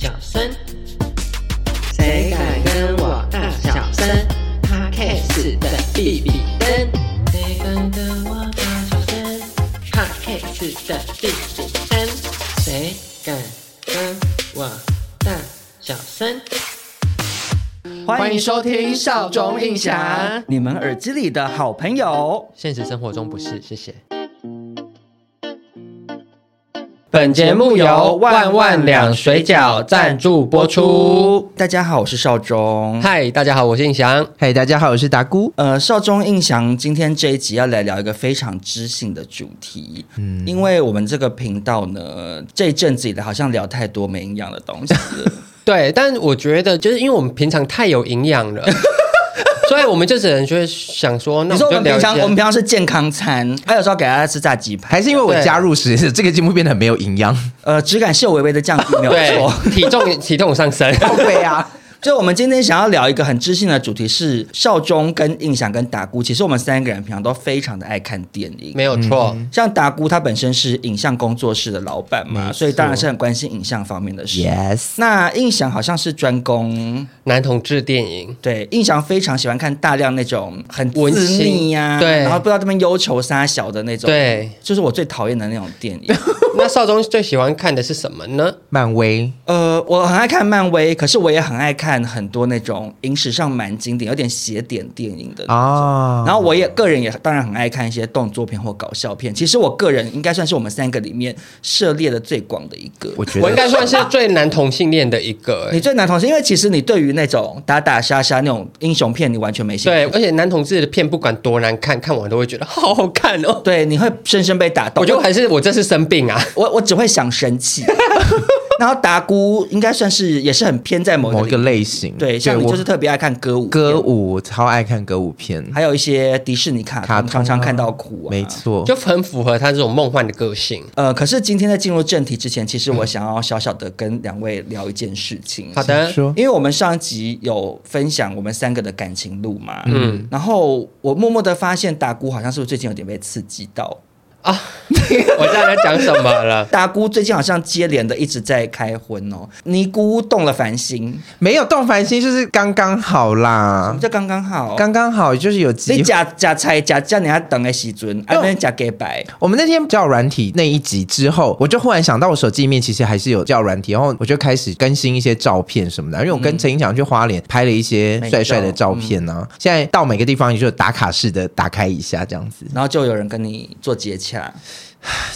小声？谁敢跟我大小声？Podcast 的比比登，谁敢跟我大小声？Podcast 的比比登，谁敢跟我大小声？欢迎收听少中印象，你们耳机里的好朋友。现实生活中不是，谢谢。本节目由万万两水饺赞助播出。大家好，我是少中。嗨，大家好，我是印翔。嗨，大家好，我是达姑。呃，少中印翔今天这一集要来聊一个非常知性的主题。嗯，因为我们这个频道呢，这一阵子以来好像聊太多没营养的东西了。对，但我觉得就是因为我们平常太有营养了。所以我们就只能就是想说，那你说我们平常我们平常是健康餐，还有时候给大家吃炸鸡排，还是因为我加入时这个节目变得很没有营养？呃，质感是有微微的降低，没有错，体重体重上升，对啊。就我们今天想要聊一个很知性的主题，是少中跟印象跟达姑。其实我们三个人平常都非常的爱看电影，没有错。像达姑他本身是影像工作室的老板嘛，所以当然是很关心影像方面的事。Yes。那印象好像是专攻男同志电影，对，印象非常喜欢看大量那种很文艺呀，对，然后不知道这边忧愁杀小的那种，对，就是我最讨厌的那种电影。那少中最喜欢看的是什么呢？漫威。呃，我很爱看漫威，可是我也很爱看。很多那种影史上蛮经典、有点邪典电影的啊，然后我也个人也当然很爱看一些动作片或搞笑片。其实我个人应该算是我们三个里面涉猎的最广的一个。我觉得我应该算是最男同性恋的一个。你最男同性，因为其实你对于那种打打杀杀那种英雄片，你完全没兴趣。对，而且男同志的片不管多难看，看完都会觉得好好看哦。对，你会深深被打动。我觉得还是我这是生病啊，我我只会想生气。然后达姑应该算是也是很偏在某一个，某一个类型，对，像你就是特别爱看歌舞，歌舞超爱看歌舞片，还有一些迪士尼卡通，常常看到哭啊，没错，就很符合他这种梦幻的个性。呃，可是今天在进入正题之前，其实我想要小小的跟两位聊一件事情。好的，因为我们上一集有分享我们三个的感情路嘛，嗯，然后我默默的发现达姑好像是不是最近有点被刺激到。啊！我知道在讲什么了？大姑最近好像接连的一直在开荤哦。尼姑动了凡心，没有动凡心，就是刚刚好啦。什么叫刚刚好？刚刚好就是有机会。你假假菜假叫你还等个时阵，还没假给白。我们那天叫软体那一集之后，我就忽然想到，我手机里面其实还是有叫软体，然后我就开始更新一些照片什么的。因为我跟陈英强去花莲拍了一些帅帅的照片呢、啊。嗯、现在到每个地方，你就打卡式的打开一下这样子，然后就有人跟你做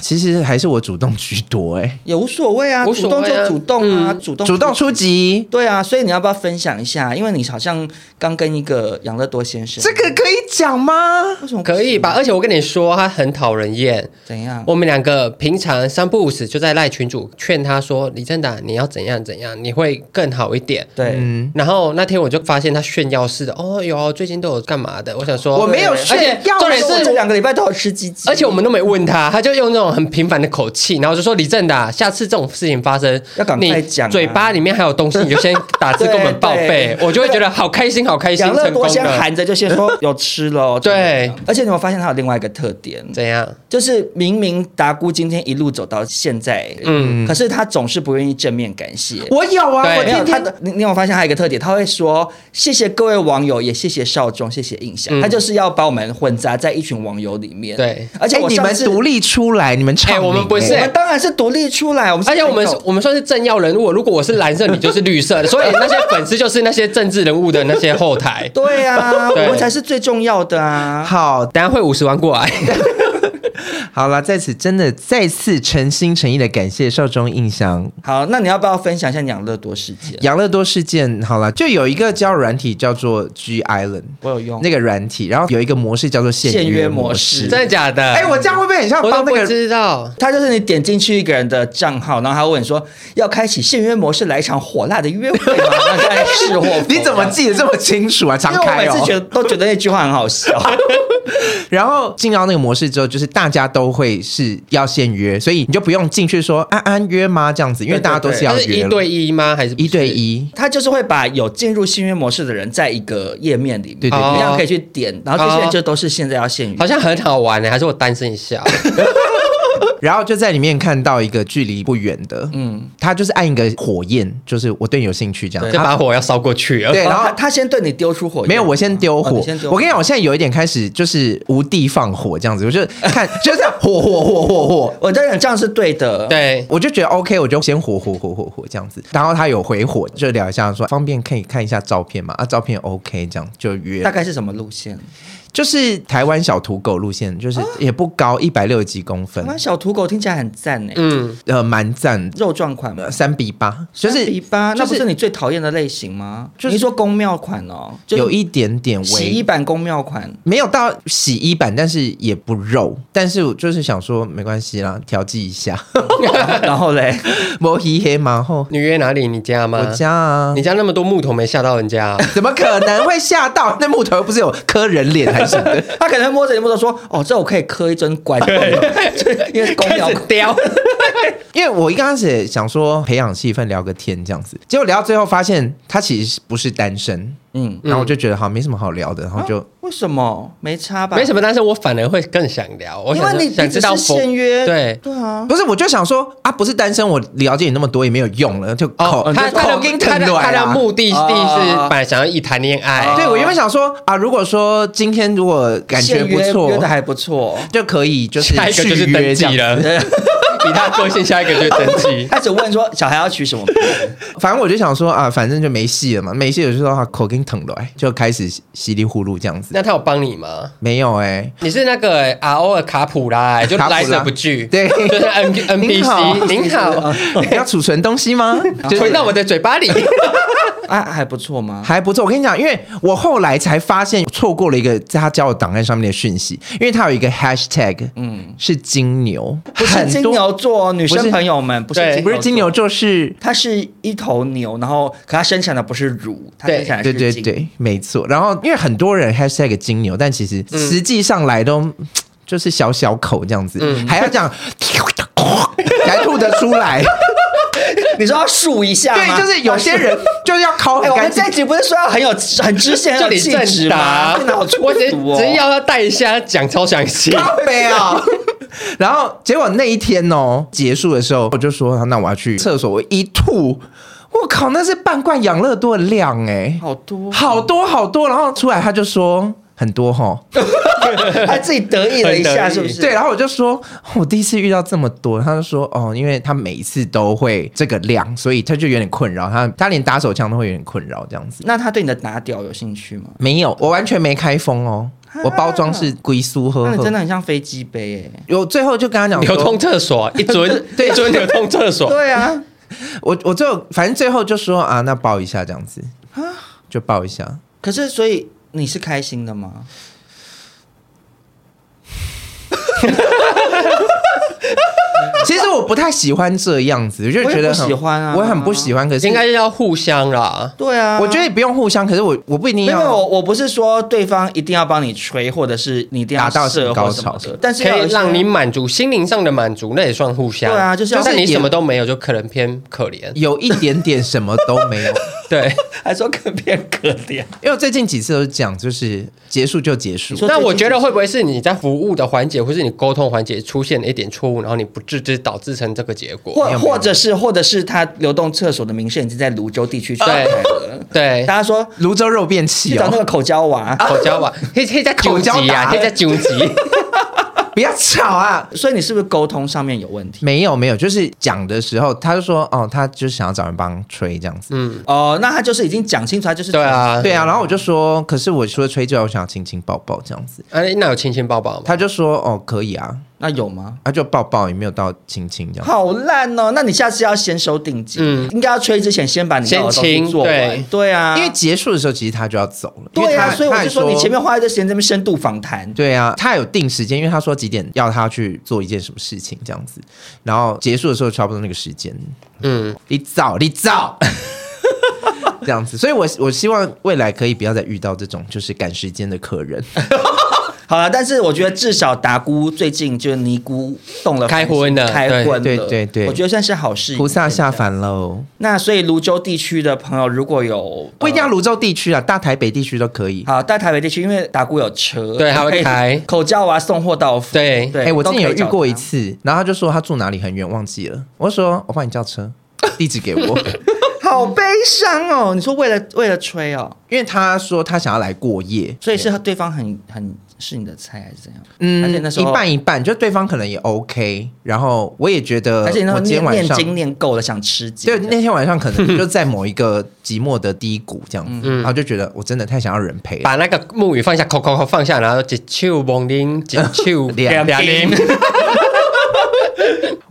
其实还是我主动居多哎，也无所谓啊，主动就主动啊，主动主动出击，对啊，所以你要不要分享一下？因为你好像刚跟一个养乐多先生，这个可以讲吗？为什么可以吧？而且我跟你说，他很讨人厌。怎样？我们两个平常三不五时就在赖群主劝他说：“李正达，你要怎样怎样，你会更好一点。”对。然后那天我就发现他炫耀似的，哦哟，最近都有干嘛的？我想说我没有炫耀，重点是这两个礼拜都有吃鸡鸡，而且我们都没问他，他就用那种。很平凡的口气，然后就说李正达，下次这种事情发生，要赶快讲。嘴巴里面还有东西，你就先打字跟我们报备，我就会觉得好开心，好开心。养乐多先含着就先说 有吃了，对。而且你有发现他有另外一个特点，怎样？就是明明达姑今天一路走到现在，嗯，可是他总是不愿意正面感谢。我有啊，我天天的。你你有发现他有一个特点？他会说谢谢各位网友，也谢谢少中，谢谢印象。他就是要把我们混杂在一群网友里面。对，而且你们独立出来。你们唱、欸，我们不是，我们当然是独立出来。我们而且我们我们算是政要人物。如果我是蓝色，你就是绿色的，所以那些粉丝就是那些政治人物的那些后台。对啊，对我们才是最重要的啊！好，等下会五十万过来。好了，在此真的再次诚心诚意的感谢少中印象。好，那你要不要分享一下养乐多事件？养乐多事件，好了，就有一个交友软体叫做 G Island，我有用那个软体，然后有一个模式叫做限约模式，真的假的？哎，我这样会不会很像帮那个？知道，他就是你点进去一个人的账号，然后他问你说要开启限约模式来一场火辣的约会吗？然后再试货。你怎么记得这么清楚啊？常开哦。我每次觉得都觉得那句话很好笑。然后进到那个模式之后，就是大家都会是要限约，所以你就不用进去说安安约吗这样子，因为大家都是要约。是一对一吗？还是一对一？他就是会把有进入限约模式的人在一个页面里面，对对，对，这样可以去点，然后这些人就都是现在要限约，好像很好玩呢，还是我单身一下。然后就在里面看到一个距离不远的，嗯，他就是按一个火焰，就是我对你有兴趣这样，就把火要烧过去。对，然后他先对你丢出火焰，没有，我先丢火。我跟你讲，我现在有一点开始就是无地放火这样子，我就看 就这样火火火火火，我在想这样是对的。对，我就觉得 OK，我就先火火火火火这样子。然后他有回火，就聊一下说方便可以看一下照片嘛？啊，照片 OK，这样就约。大概是什么路线？就是台湾小土狗路线，就是也不高，一百六十几公分。台湾小土狗听起来很赞呢。嗯，呃，蛮赞，肉状款嘛，三比八，就是三比八，那不是你最讨厌的类型吗？就是说宫庙款哦，有一点点洗衣版宫庙款，没有到洗衣版，但是也不肉，但是我就是想说没关系啦，调剂一下。然后嘞，摸黑黑马后，你约哪里？你家吗？我家啊，你家那么多木头没吓到人家？怎么可能会吓到？那木头又不是有磕人脸还？他可能摸着你摸着说：“哦，这我可以刻一尊棺，对，因为 公庙雕。因为我一开始想说培养气氛，聊个天这样子，结果聊到最后发现他其实不是单身。嗯，然后我就觉得好没什么好聊的，然后就、啊、为什么没差吧？没什么，但是我反而会更想聊。我想因为你想知道限约，对对啊，不是我就想说啊，不是单身，我了解你那么多也没有用了，就口、哦、他他的他的他的目的地是本来想要一谈恋爱，哦、对我原本想说啊，如果说今天如果感觉不错，约的还不错，就可以就是下一个就是登记了。以他个性，下一个就登记。他只问说小孩要取什么？反正我就想说啊，反正就没戏了嘛，没戏了就说他口音疼了，就开始稀里呼噜这样子。那他有帮你吗？没有哎、欸，你是那个 R O 的卡普拉，就来者不拒。对，就是 N N P C。您好，要储存东西吗？存到我的嘴巴里。啊，还不错吗？还不错。我跟你讲，因为我后来才发现错过了一个在他交友档案上面的讯息，因为他有一个 hashtag，嗯，是金牛，不是金牛座女生朋友们，不是不是金牛座，是它是一头牛，然后可它生产的不是乳，它生产的是金。对对对，没错。然后因为很多人 hashtag 金牛，但其实实际上来都就是小小口这样子，嗯、还要这样 才吐得出来。你说要数一下吗？对，就是有些人就是要考很干净。我们这一集不是说要很有很知性、很有气质吗？我只只要他带一下，讲超详细。没有。然后结果那一天哦，结束的时候，我就说，那我要去厕所。我一吐，我靠，那是半罐养乐多的量哎，好多好多好多。然后出来他就说。很多哈，他自己得意了一下，是不是？对，然后我就说，我第一次遇到这么多，他就说，哦，因为他每一次都会这个量，所以他就有点困扰，他他连打手枪都会有点困扰这样子。那他对你的打屌有兴趣吗？没有，我完全没开封哦，我包装是龟苏喝，那真的很像飞机杯哎。我最后就跟他讲，流通厕所 一尊，对，一尊流通厕所，对啊，我我最后反正最后就说啊，那抱一下这样子。啊，就抱一下。可是所以。你是开心的吗？其实我不太喜欢这样子，我就觉得喜欢啊，我很不喜欢。可是应该是要互相啦，对啊，我觉得也不用互相。可是我我不一定要，因为我我不是说对方一定要帮你吹，或者是你一定要达到高潮，但是可以让你满足心灵上的满足，那也算互相。对啊，就是但是你什么都没有，就可能偏可怜，有一点点什么都没有，对，还说可变可怜。因为最近几次都是讲，就是结束就结束。那我觉得会不会是你在服务的环节，或是你沟通环节出现了一点错误，然后你不自知导致成这个结果，或或者是或者是他流动厕所的名声已经在泸州地区传开了。对，大家说泸州肉便器哦，找那个口交娃，口交娃，可以可以在九级啊，可以在纠集，不要吵啊！所以你是不是沟通上面有问题？没有没有，就是讲的时候，他就说哦，他就是想要找人帮吹这样子。嗯哦，那他就是已经讲清楚，他就是对啊对啊。然后我就说，可是我除了吹之外，我想要亲亲抱抱这样子。哎，那有亲亲抱抱吗？他就说哦，可以啊。那有吗？啊就抱抱，也没有到亲亲这样。好烂哦！那你下次要先收定金，嗯，应该要吹之前先把你要的东西做完。对，对啊，因为结束的时候其实他就要走了。对啊，所以我就说你前面花一段时间在那边深度访谈。对啊，他有定时间，因为他说几点要他去做一件什么事情这样子，然后结束的时候差不多那个时间。嗯，你早，你早。这样子，所以我我希望未来可以不要再遇到这种就是赶时间的客人。好了，但是我觉得至少达姑最近就是尼姑动了开荤的，开荤对对对，我觉得算是好事。菩萨下凡喽。那所以泸州地区的朋友如果有不一定要泸州地区啊，大台北地区都可以。好，大台北地区因为达姑有车，对，他会开口交啊送货到府。对对，哎，我之前有遇过一次，然后他就说他住哪里很远，忘记了。我说我帮你叫车，地址给我。好悲伤哦！你说为了为了吹哦，因为他说他想要来过夜，所以是对方很很是你的菜还是怎样？嗯，而且那时候一半一半，就对方可能也 OK，然后我也觉得，而且那天晚念经念够了，想吃鸡。对，那天晚上可能 就在某一个寂寞的低谷这样子，然后就觉得我真的太想要人陪，把那个木鱼放下，扣扣扣放下，然后一手摸铃，一手两铃。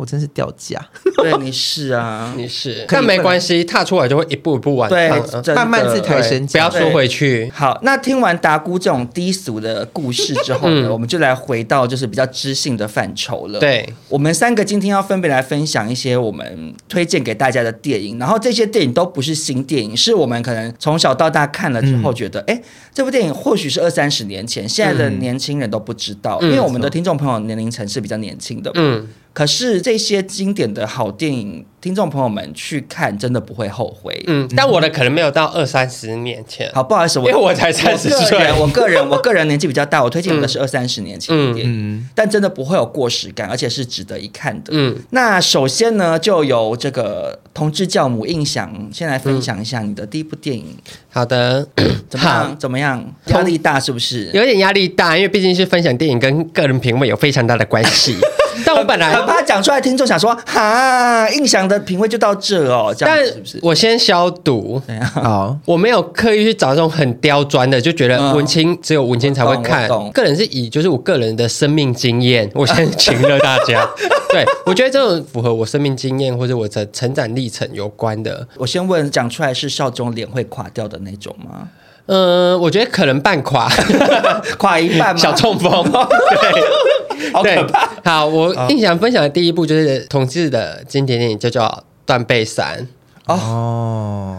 我真是掉价，对，你是啊，你是，但没关系，踏出来就会一步一步完。对，慢慢自抬身，不要缩回去。好，那听完达姑这种低俗的故事之后呢，我们就来回到就是比较知性的范畴了。对，我们三个今天要分别来分享一些我们推荐给大家的电影，然后这些电影都不是新电影，是我们可能从小到大看了之后觉得，哎，这部电影或许是二三十年前，现在的年轻人都不知道，因为我们的听众朋友年龄层是比较年轻的。嗯。可是这些经典的好电影，听众朋友们去看真的不会后悔。嗯，但我的可能没有到二三十年前。好，不好意思，我因为我才三十岁。我个人，我个人年纪比较大，我推荐的是二三十年前的电影，但真的不会有过时感，而且是值得一看的。嗯，那首先呢，就由这个同志教母印象先来分享一下你的第一部电影。好的，怎么样？怎么样？压力大是不是？有点压力大，因为毕竟是分享电影，跟个人品味有非常大的关系。但我本来很怕讲出来，听众想说哈，印象的品味就到这哦，这样是不是？我先消毒。好，我没有刻意去找这种很刁钻的，就觉得文青只有文青才会看。个人是以就是我个人的生命经验，我先 请了大家。对，我觉得这种符合我生命经验或者我的成长历程有关的。我先问，讲出来是少中脸会垮掉的那种吗？嗯，我觉得可能半垮，垮一半，小中风。对，好可怕。好，我印象分享的第一部就是同志的经典电影，就叫《断背山》。哦。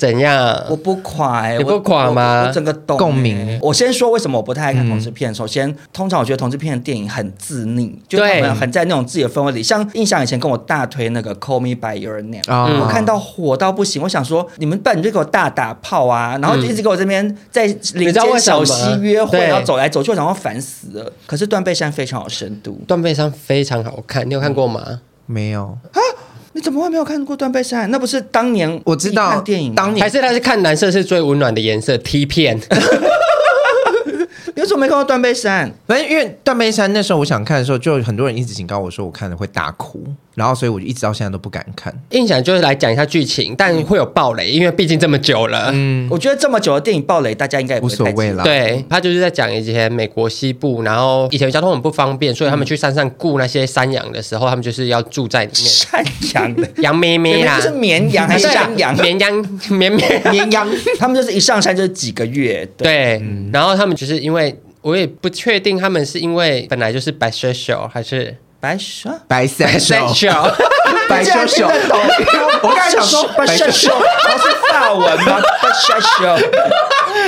怎样？我不垮，欸，你不垮吗？我，我整个懂，欸，共鸣。我先说为什么我不太爱看同志片。嗯、首先，通常我觉得同志片的电影很自溺，就他们很在那种自己的氛围里。像印象以前跟我大推那个《Call Me by Your Name》，嗯，我看到火到不行。我想说，你们不你就给我大打炮啊，然后就一直给我这边在林间小溪约会，然后走来走去，我想要烦死了。可是《断背山》非常有深度，《断背山》非常好看，你有看过吗？嗯、没有啊。你怎么会没有看过《断背山》？那不是当年我知道电影，当年还是他是看蓝色是最温暖的颜色 T 片。你为什么没看过《断背山》？反正因为《断背山》那时候我想看的时候，就很多人一直警告我说我看了会大哭。然后，所以我就一直到现在都不敢看。印象就是来讲一下剧情，但会有暴雷，因为毕竟这么久了。嗯，我觉得这么久的电影暴雷，大家应该也无所谓了。对，他就是在讲以前美国西部，然后以前交通很不方便，所以他们去山上雇那些山羊的时候，他们就是要住在里面。山羊的羊咩咩啦，是绵羊还是山羊？绵羊，绵绵绵羊。他们就是一上山就是几个月。对，然后他们就是因为我也不确定他们是因为本来就是 bisexual 还是。白蛇，白色。手，白手手。我刚才想说白手手，那是法文吗？白手，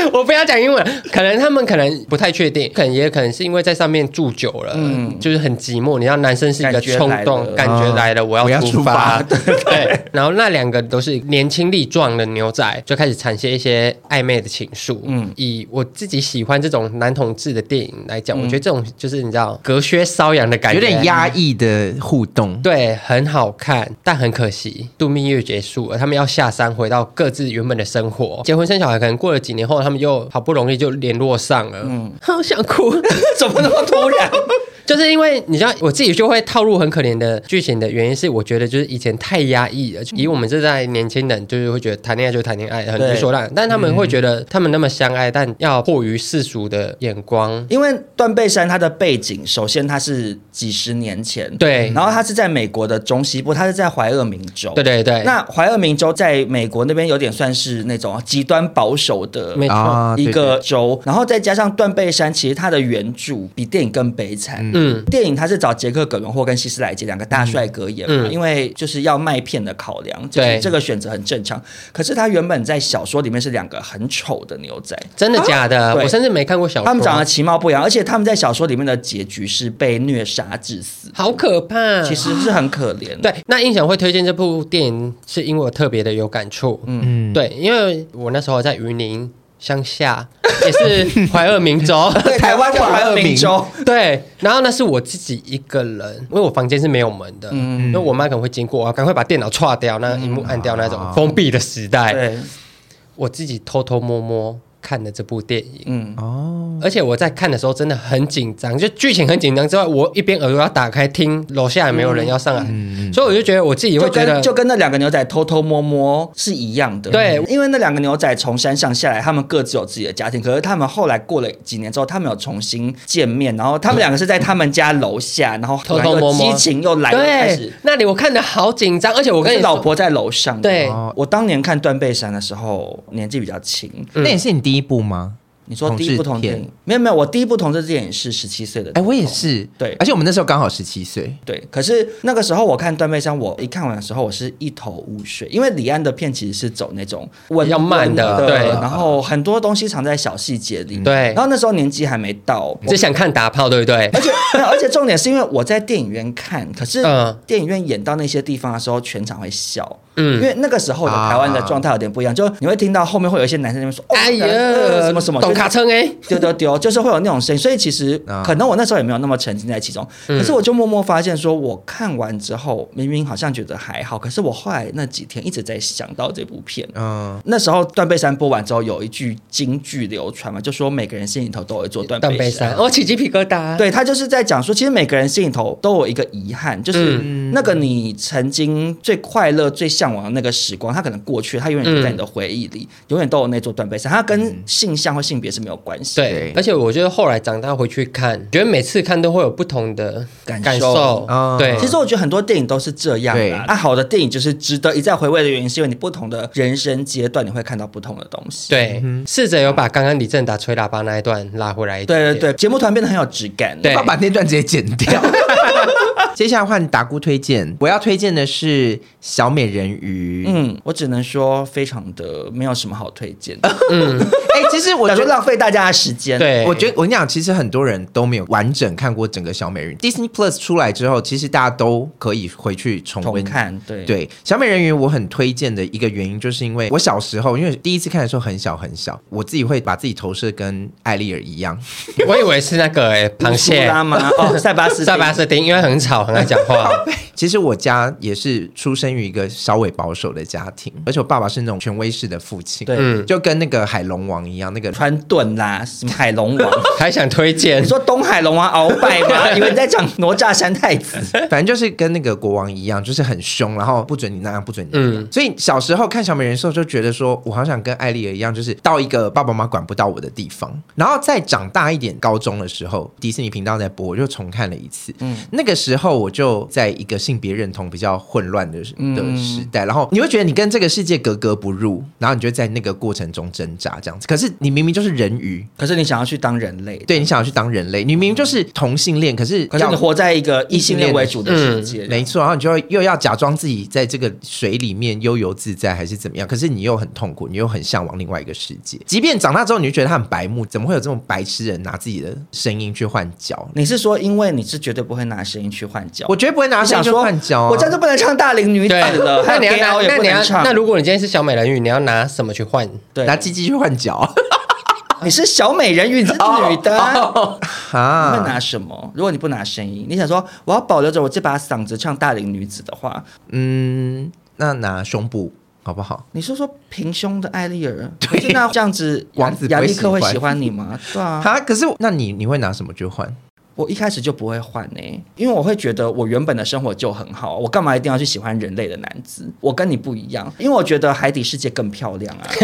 我不要讲英文，可能他们可能不太确定，可能也可能是因为在上面住久了，嗯，就是很寂寞。你知道，男生是一个冲动，感觉来了，我要出发。对，然后那两个都是年轻力壮的牛仔，就开始产生一些暧昧的情愫。嗯，以我自己喜欢这种男同志的电影来讲，我觉得这种就是你知道隔靴搔痒的感觉，有点压。压抑的互动，对，很好看，但很可惜，度蜜月结束了，他们要下山回到各自原本的生活，结婚生小孩，可能过了几年后，他们又好不容易就联络上了，嗯，好想哭，怎么那么突然？就是因为你知道，我自己就会套入很可怜的剧情的原因是，我觉得就是以前太压抑了，以我们这代年轻人，就是会觉得谈恋爱就谈恋爱，很理所当然。但他们会觉得他们那么相爱，但要迫于世俗的眼光。因为断背山它的背景，首先它是几十年前，对，然后它是在美国的中西部，它是在怀俄明州，对对对。那怀俄明州在美国那边有点算是那种极端保守的，没错，一个州。然后再加上断背山，其实它的原著比电影更悲惨。嗯，电影它是找杰克·葛伦霍跟希斯莱杰两个大帅哥演嘛，因为就是要卖片的考量，对这个选择很正常。可是他原本在小说里面是两个很丑的牛仔，真的假的？我甚至没看过小说。他们长得其貌不扬，而且他们在小说里面的结局是被虐杀致死，好可怕。其实是很可怜。对，那印象会推荐这部电影，是因为我特别的有感触。嗯，对，因为我那时候在云林。乡下 也是怀俄明州，台湾叫 怀俄明州。对，然后那是我自己一个人，因为我房间是没有门的，嗯，因为我妈可能会经过，我赶快把电脑踹掉，那荧幕按掉那种封闭的时代。对，我自己偷偷摸摸。看的这部电影，嗯。哦，而且我在看的时候真的很紧张，就剧情很紧张之外，我一边耳朵要打开听楼下有没有人要上来，嗯、所以我就觉得我自己会觉得就，就跟那两个牛仔偷偷摸摸是一样的，对，因为那两个牛仔从山上下来，他们各自有自己的家庭，可是他们后来过了几年之后，他们有重新见面，然后他们两个是在他们家楼下，然后偷偷摸摸，激情又来了，开始那里我看的好紧张，而且我跟你老婆在楼上，对，我当年看断背山的时候年纪比较轻，嗯、那也是你第一部吗？你说第一部同电影没有没有，我第一部同志电影是十七岁的，哎，我也是，对，而且我们那时候刚好十七岁，对。可是那个时候我看断背山，我一看完的时候，我是一头雾水，因为李安的片其实是走那种比较慢的，对，然后很多东西藏在小细节里，对。然后那时候年纪还没到，只想看打炮，对不对？而且而且重点是因为我在电影院看，可是电影院演到那些地方的时候，全场会笑。嗯，因为那个时候的台湾的状态有点不一样，就你会听到后面会有一些男生在那边说：“哎呀，什么什么，懂卡称哎，丢丢丢，就是会有那种声音。”所以其实可能我那时候也没有那么沉浸在其中，可是我就默默发现，说我看完之后，明明好像觉得还好，可是我后来那几天一直在想到这部片。嗯，那时候断背山播完之后，有一句京剧流传嘛，就说每个人心里头都有一座断背山。我起鸡皮疙瘩。对，他就是在讲说，其实每个人心里头都有一个遗憾，就是那个你曾经最快乐、最向往的那个时光。光他可能过去，它永远都在你的回忆里，嗯、永远都有那座断背山。它跟性向或性别是没有关系。对，而且我觉得后来长大回去看，觉得每次看都会有不同的感受。感受嗯、对，其实我觉得很多电影都是这样的。对啊，好的电影就是值得一再回味的原因，是因为你不同的人生阶段，你会看到不同的东西。对，试着有把刚刚李正达吹喇叭那一段拉回来一点点。对对对，节目团变得很有质感。对，把那段直接剪掉。接下来换达姑推荐，我要推荐的是小美人鱼。嗯，我只能说非常的没有什么好推荐的。嗯，哎、欸，其实我觉得浪费大家的时间。对，我觉得我跟你讲，其实很多人都没有完整看过整个小美人鱼。Disney Plus 出来之后，其实大家都可以回去重温看。对对，小美人鱼我很推荐的一个原因，就是因为我小时候，因为第一次看的时候很小很小，我自己会把自己投射跟艾丽尔一样。我以为是那个哎、欸，螃蟹吗？哦，塞巴斯，塞巴斯丁，因为很吵。很爱讲话。其实我家也是出生于一个稍微保守的家庭，而且我爸爸是那种权威式的父亲，对，就跟那个海龙王一样，那个川顿啦，什么海龙王，还想推荐？你说东海龙王鳌拜吗？以为你在讲哪吒三太子，反正就是跟那个国王一样，就是很凶，然后不准你那样，不准你那样。嗯，所以小时候看小美人鱼的时候，就觉得说我好想跟艾丽儿一样，就是到一个爸爸妈妈管不到我的地方。然后再长大一点，高中的时候，迪士尼频道在播，我就重看了一次。嗯，那个时候我就在一个性别认同比较混乱的的时代，嗯、然后你会觉得你跟这个世界格格不入，然后你就在那个过程中挣扎这样子。可是你明明就是人鱼，可是你想要去当人类，对，你想要去当人类，你明明就是同性恋，可是可是你活在一个异性恋为主的世界，嗯、没错。然后你就要又要假装自己在这个水里面悠游自在，还是怎么样？可是你又很痛苦，你又很向往另外一个世界。即便长大之后，你就觉得他很白目，怎么会有这种白痴人拿自己的声音去换脚？你是说，因为你是绝对不会拿声音去换角？我绝对不会拿声音去换角。我这样就不能唱大龄女子了。那你要拿，那你要那如果你今天是小美人鱼，你要拿什么去换？对，拿鸡鸡去换脚。你是小美人鱼，你是女的啊？你会拿什么？如果你不拿声音，你想说我要保留着我这把嗓子唱大龄女子的话，嗯，那拿胸部好不好？你说说平胸的艾丽儿，对，那这样子王子亚历克会喜欢你吗？对啊。啊，可是那你你会拿什么去换？我一开始就不会换呢、欸，因为我会觉得我原本的生活就很好，我干嘛一定要去喜欢人类的男子？我跟你不一样，因为我觉得海底世界更漂亮啊。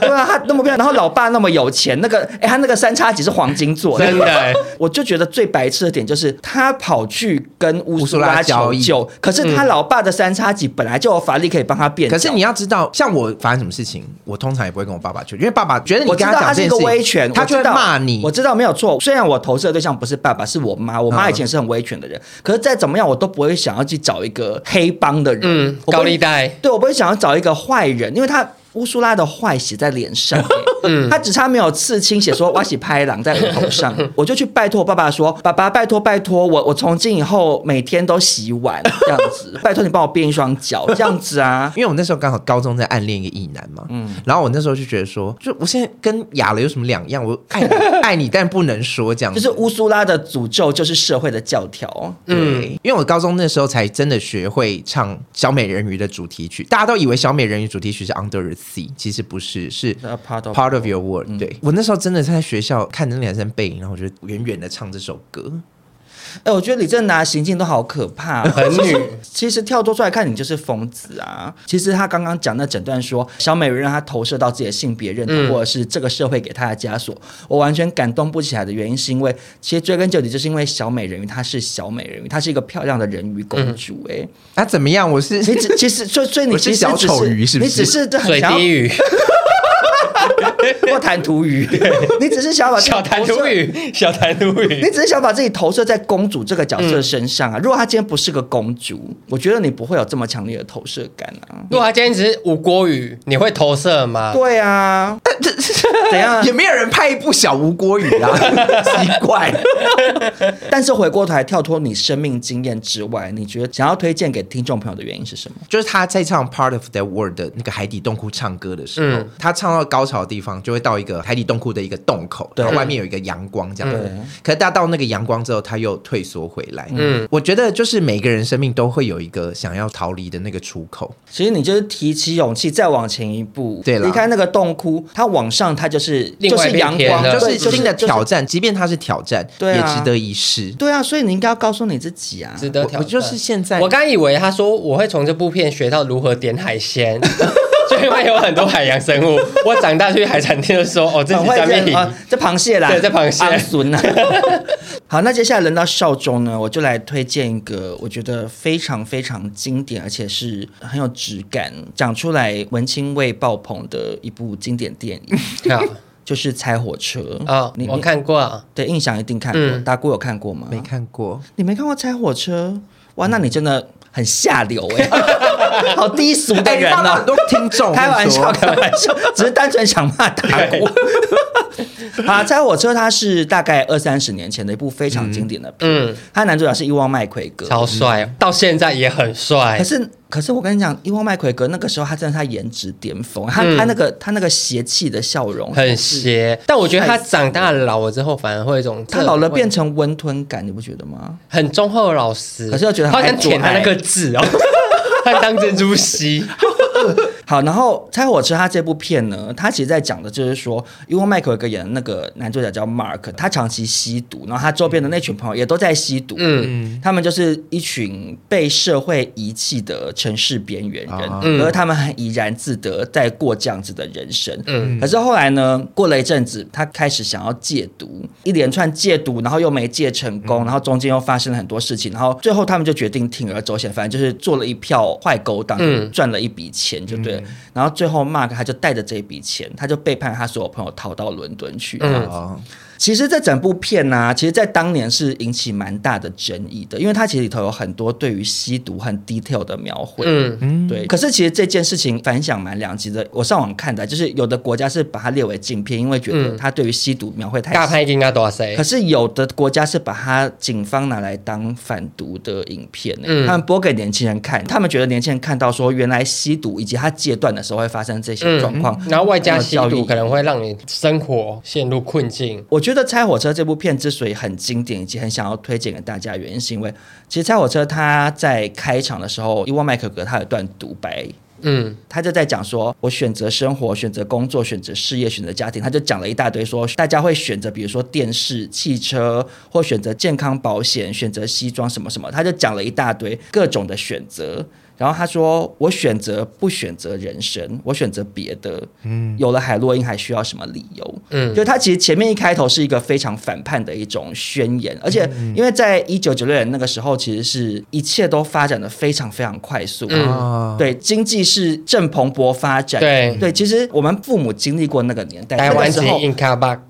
对啊，他那么漂亮，然后老爸那么有钱，那个哎、欸，他那个三叉戟是黄金做的，真的。我就觉得最白痴的点就是他跑去跟乌苏拉求救，可是他老爸的三叉戟本来就有法力可以帮他变。可是你要知道，像我发生什么事情，我通常也不会跟我爸爸去，因为爸爸觉得你跟他讲他是一个威权，他就会骂你。我知道没有错，虽然我投射的对象不是爸爸。是我妈，我妈以前是很威权的人，嗯、可是再怎么样，我都不会想要去找一个黑帮的人，嗯，高利贷，对，我不会想要找一个坏人，因为他。乌苏拉的坏写在脸上，嗯，他只差没有刺青，写说“我喜拍狼”在额头上，我就去拜托我爸爸说：“爸爸，拜托拜托，我我从今以后每天都洗碗这样子，拜托你帮我变一双脚这样子啊。”因为我那时候刚好高中在暗恋一个异男嘛，嗯，然后我那时候就觉得说，就我现在跟哑了有什么两样？我爱你爱你，但不能说这样。就是乌苏拉的诅咒就是社会的教条，嗯，因为我高中那时候才真的学会唱小美人鱼的主题曲，大家都以为小美人鱼主题曲是 Under the Sea，其实不是，是 part of, part of your world、嗯。对，我那时候真的在学校看着那个男生背影，然后我就远远的唱这首歌。哎，我觉得李正达行径都好可怕，很女。其实跳脱出来看，你就是疯子啊！其实他刚刚讲那整段说小美人让他投射到自己的性别认同，嗯、或者是这个社会给他的枷锁，我完全感动不起来的原因，是因为其实追根究底，就是因为小美人鱼她是小美人鱼，她是一个漂亮的人鱼公主、欸。哎、嗯，那、啊、怎么样？我是你只其实所以所以你其实小丑鱼是不是？你只是很想水滴鱼。或弹涂鱼，你只是想把小弹涂鱼，小弹涂鱼，你只是想把自己投射在公主这个角色身上啊。如果她今天不是个公主，我觉得你不会有这么强烈的投射感啊。如果她今天只是吴郭语，你会投射吗？对啊，怎样？也没有人拍一部小吴郭语啊，奇怪。但是回过头来跳脱你生命经验之外，你觉得想要推荐给听众朋友的原因是什么？就是他在唱《Part of That World》的那个海底洞窟唱歌的时候，嗯、他唱到高潮的地方。就会到一个海底洞窟的一个洞口，然后外面有一个阳光这样子。可是大家到那个阳光之后，他又退缩回来。嗯，我觉得就是每个人生命都会有一个想要逃离的那个出口。其实你就是提起勇气，再往前一步，对，离开那个洞窟，它往上，它就是就是阳光，就是新的挑战。即便它是挑战，也值得一试。对啊，所以你应该要告诉你自己啊，值得挑就是现在，我刚以为他说我会从这部片学到如何点海鲜。因为有很多海洋生物，我长大去海产店的时候，哦，这是下面啊，这螃蟹啦，对，这螃蟹，鳝啊。好，那接下来轮到少中呢，我就来推荐一个我觉得非常非常经典，而且是很有质感，讲出来文青味爆棚的一部经典电影，好 就是《猜火车》哦，你我看过啊，对，印象一定看过，嗯、大姑有看过吗？没看过，你没看过《猜火车》？哇，那你真的。很下流哎、欸，好低俗的人哦、喔！很多听众开玩笑，开玩笑，只是单纯想骂大姑。啊，猜火 车它是大概二三十年前的一部非常经典的片，嗯，他男主角是伊万麦奎格，超帅，嗯、到现在也很帅。可是，可是我跟你讲，伊旺麦奎格那个时候他真的是他颜值巅峰，他、嗯、他那个他那个邪气的笑容很邪，但我觉得他长大了老了之后反而会有一种，他老了变成温吞感，你不觉得吗？很忠厚老实，可是又觉得他好像舔他那个痣哦，他当珍珠吸。好，然后《猜火车》他这部片呢，他其实在讲的就是说，因为麦克有个演的那个男主角叫 Mark，他长期吸毒，然后他周边的那群朋友也都在吸毒，嗯，他们就是一群被社会遗弃的城市边缘人，嗯，而他们很怡然自得在过这样子的人生，嗯，可是后来呢，过了一阵子，他开始想要戒毒，一连串戒毒，然后又没戒成功，然后中间又发生了很多事情，然后最后他们就决定铤而走险，反正就是做了一票坏勾当，嗯，赚了一笔钱，就对。然后最后，Mark 他就带着这笔钱，他就背叛他所有朋友，逃到伦敦去。嗯。其实这整部片呢、啊，其实在当年是引起蛮大的争议的，因为它其实里头有很多对于吸毒很 detail 的描绘。嗯嗯，对。可是其实这件事情反响蛮两极的。我上网看的，就是有的国家是把它列为禁片，因为觉得它对于吸毒描绘太。大拍应该多少岁？可是有的国家是把它警方拿来当反毒的影片，嗯，他们播给年轻人看，他们觉得年轻人看到说原来吸毒以及他戒断的时候会发生这些状况，然后外加吸毒可能会让你生活陷入困境。我觉得《猜火车》这部片之所以很经典，以及很想要推荐给大家，原因是因为其实《猜火车》它在开场的时候，伊万麦克格他有段独白。嗯，他就在讲说，我选择生活，选择工作，选择事业，选择家庭，他就讲了一大堆说，说大家会选择，比如说电视、汽车，或选择健康保险，选择西装什么什么，他就讲了一大堆各种的选择。然后他说：“我选择不选择人生，我选择别的。嗯，有了海洛因还需要什么理由？嗯，就他其实前面一开头是一个非常反叛的一种宣言，而且因为在一九九六年那个时候，其实是一切都发展的非常非常快速，嗯，对，经济是正蓬勃发展，对。对，其实我们父母经历过那个年代，台湾时候。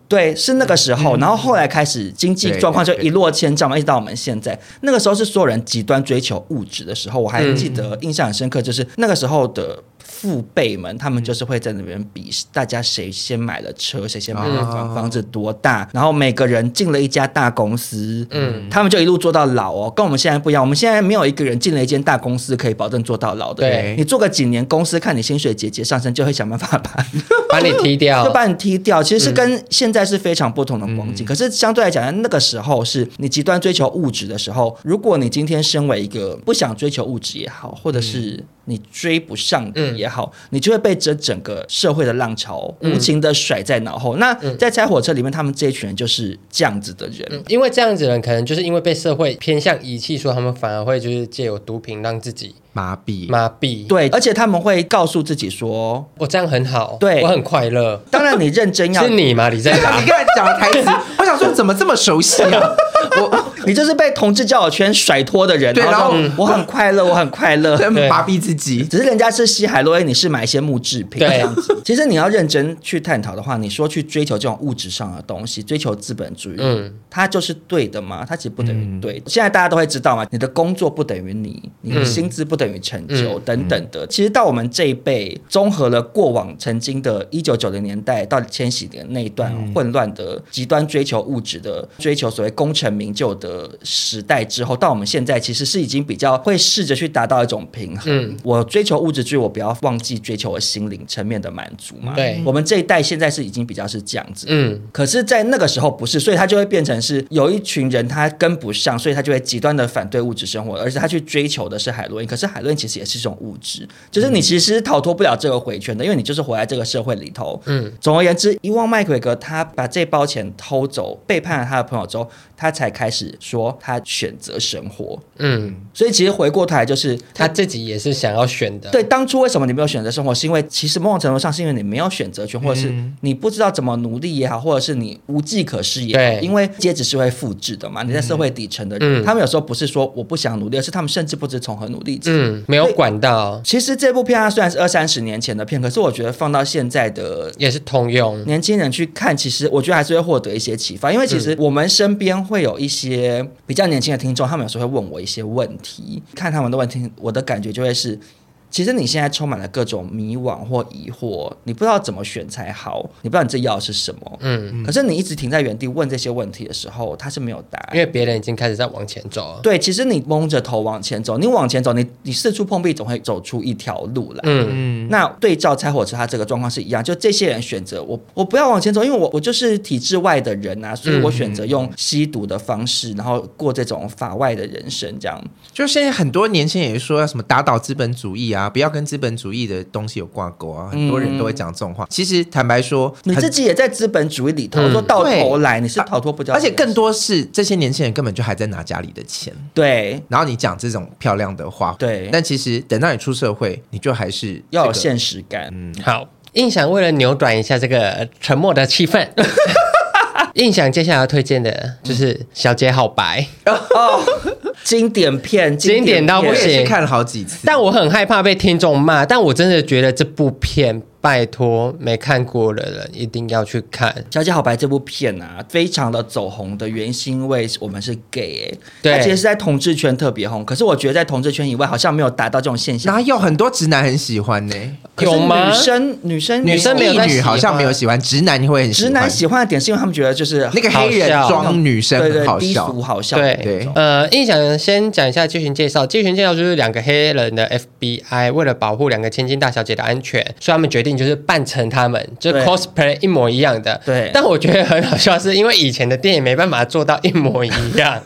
对，是那个时候，然后后来开始经济状况就一落千丈嘛，一直到我们现在。那个时候是所有人极端追求物质的时候，我还记得印象很深刻，就是那个时候的。父辈们，他们就是会在那边比，大家谁先买了车，谁先买了房，房子多大，然后每个人进了一家大公司，嗯，他们就一路做到老哦，跟我们现在不一样。我们现在没有一个人进了一间大公司可以保证做到老的，对，你做个几年公司，看你薪水节节上升，就会想办法把 把你踢掉，就把你踢掉。其实是跟现在是非常不同的光景。可是相对来讲，那个时候是你极端追求物质的时候，如果你今天身为一个不想追求物质也好，或者是。你追不上也好，嗯、你就会被这整个社会的浪潮无情的甩在脑后。嗯、那在拆火车里面，他们这一群人就是这样子的人，嗯、因为这样子的人可能就是因为被社会偏向遗弃，说他们反而会就是借由毒品让自己麻痹麻痹。对，而且他们会告诉自己说：“我这样很好，对我很快乐。”当然，你认真要 是你吗？你在哪？你刚才讲的台词，我想说怎么这么熟悉啊？我。你就是被同志交友圈甩脱的人，对，然后我很快乐，我很快乐，麻痹自己。只是人家是西海洛因，你是买一些木制品，对。其实你要认真去探讨的话，你说去追求这种物质上的东西，追求资本主义，嗯，它就是对的吗？它其实不等于对。现在大家都会知道嘛，你的工作不等于你，你的薪资不等于成就等等的。其实到我们这一辈，综合了过往曾经的一九九零年代到千禧年那一段混乱的极端追求物质的追求所谓功成名就的时代。之后到我们现在，其实是已经比较会试着去达到一种平衡。嗯，我追求物质之余，我不要忘记追求我心灵层面的满足嘛。对，我们这一代现在是已经比较是这样子。嗯，可是，在那个时候不是，所以他就会变成是有一群人他跟不上，所以他就会极端的反对物质生活，而且他去追求的是海洛因。可是海洛因其实也是一种物质，就是你其实逃脱不了这个回圈的，因为你就是活在这个社会里头。嗯，总而言之，伊旺麦奎格他把这包钱偷走，背叛了他的朋友之后，他才开始说他选择生活，嗯，所以其实回过头来就是他自己也是想要选的。对，当初为什么你没有选择生活？是因为其实某种程度上是因为你没有选择权，或者是你不知道怎么努力也好，或者是你无计可施也好。对，因为阶级是会复制的嘛。你在社会底层的人，他们有时候不是说我不想努力，而是他们甚至不知从何努力起。嗯，没有管到。其实这部片它虽然是二三十年前的片，可是我觉得放到现在的也是通用。年轻人去看，其实我觉得还是会获得一些启发。因为其实我们身边会有一些比较年轻的听众，他们有时候会问我一些问题，看他们的问题，我的感觉就会是。其实你现在充满了各种迷惘或疑惑，你不知道怎么选才好，你不知道你这要的是什么。嗯，可是你一直停在原地问这些问题的时候，他是没有答案，因为别人已经开始在往前走了。对，其实你蒙着头往前走，你往前走，你你四处碰壁，总会走出一条路来。嗯嗯。那对照拆火车，他这个状况是一样，就这些人选择我，我不要往前走，因为我我就是体制外的人啊，所以我选择用吸毒的方式，然后过这种法外的人生，这样。就现在很多年轻人也说要什么打倒资本主义啊。不要跟资本主义的东西有挂钩啊！很多人都会讲这种话。其实坦白说，你自己也在资本主义里头。说到头来，你是逃脱不掉。而且更多是这些年轻人根本就还在拿家里的钱。对。然后你讲这种漂亮的话，对。但其实等到你出社会，你就还是要有现实感。嗯。好，印象为了扭转一下这个沉默的气氛，印象接下来要推荐的就是《小姐好白》哦。经典片，经典到不行，看了好几次，但我很害怕被听众骂，但我真的觉得这部片。拜托，没看过的人一定要去看《小姐好白》这部片啊，非常的走红的原因是因为我们是 gay，哎，对，它其实是在同志圈特别红。可是我觉得在同志圈以外，好像没有达到这种现象。哪有很多直男很喜欢呢？有吗？女生女生女生没有女好像没有喜欢，直男你会很喜欢。直男喜欢的点是因为他们觉得就是那个黑人装女生很好笑，好笑。对对，呃，印象先讲一下剧情介绍。剧情介绍就是两个黑人的 FBI 为了保护两个千金大小姐的安全，所以他们决定就是扮成。他们就 cosplay 一模一样的，对。但我觉得很好笑，是因为以前的电影没办法做到一模一样。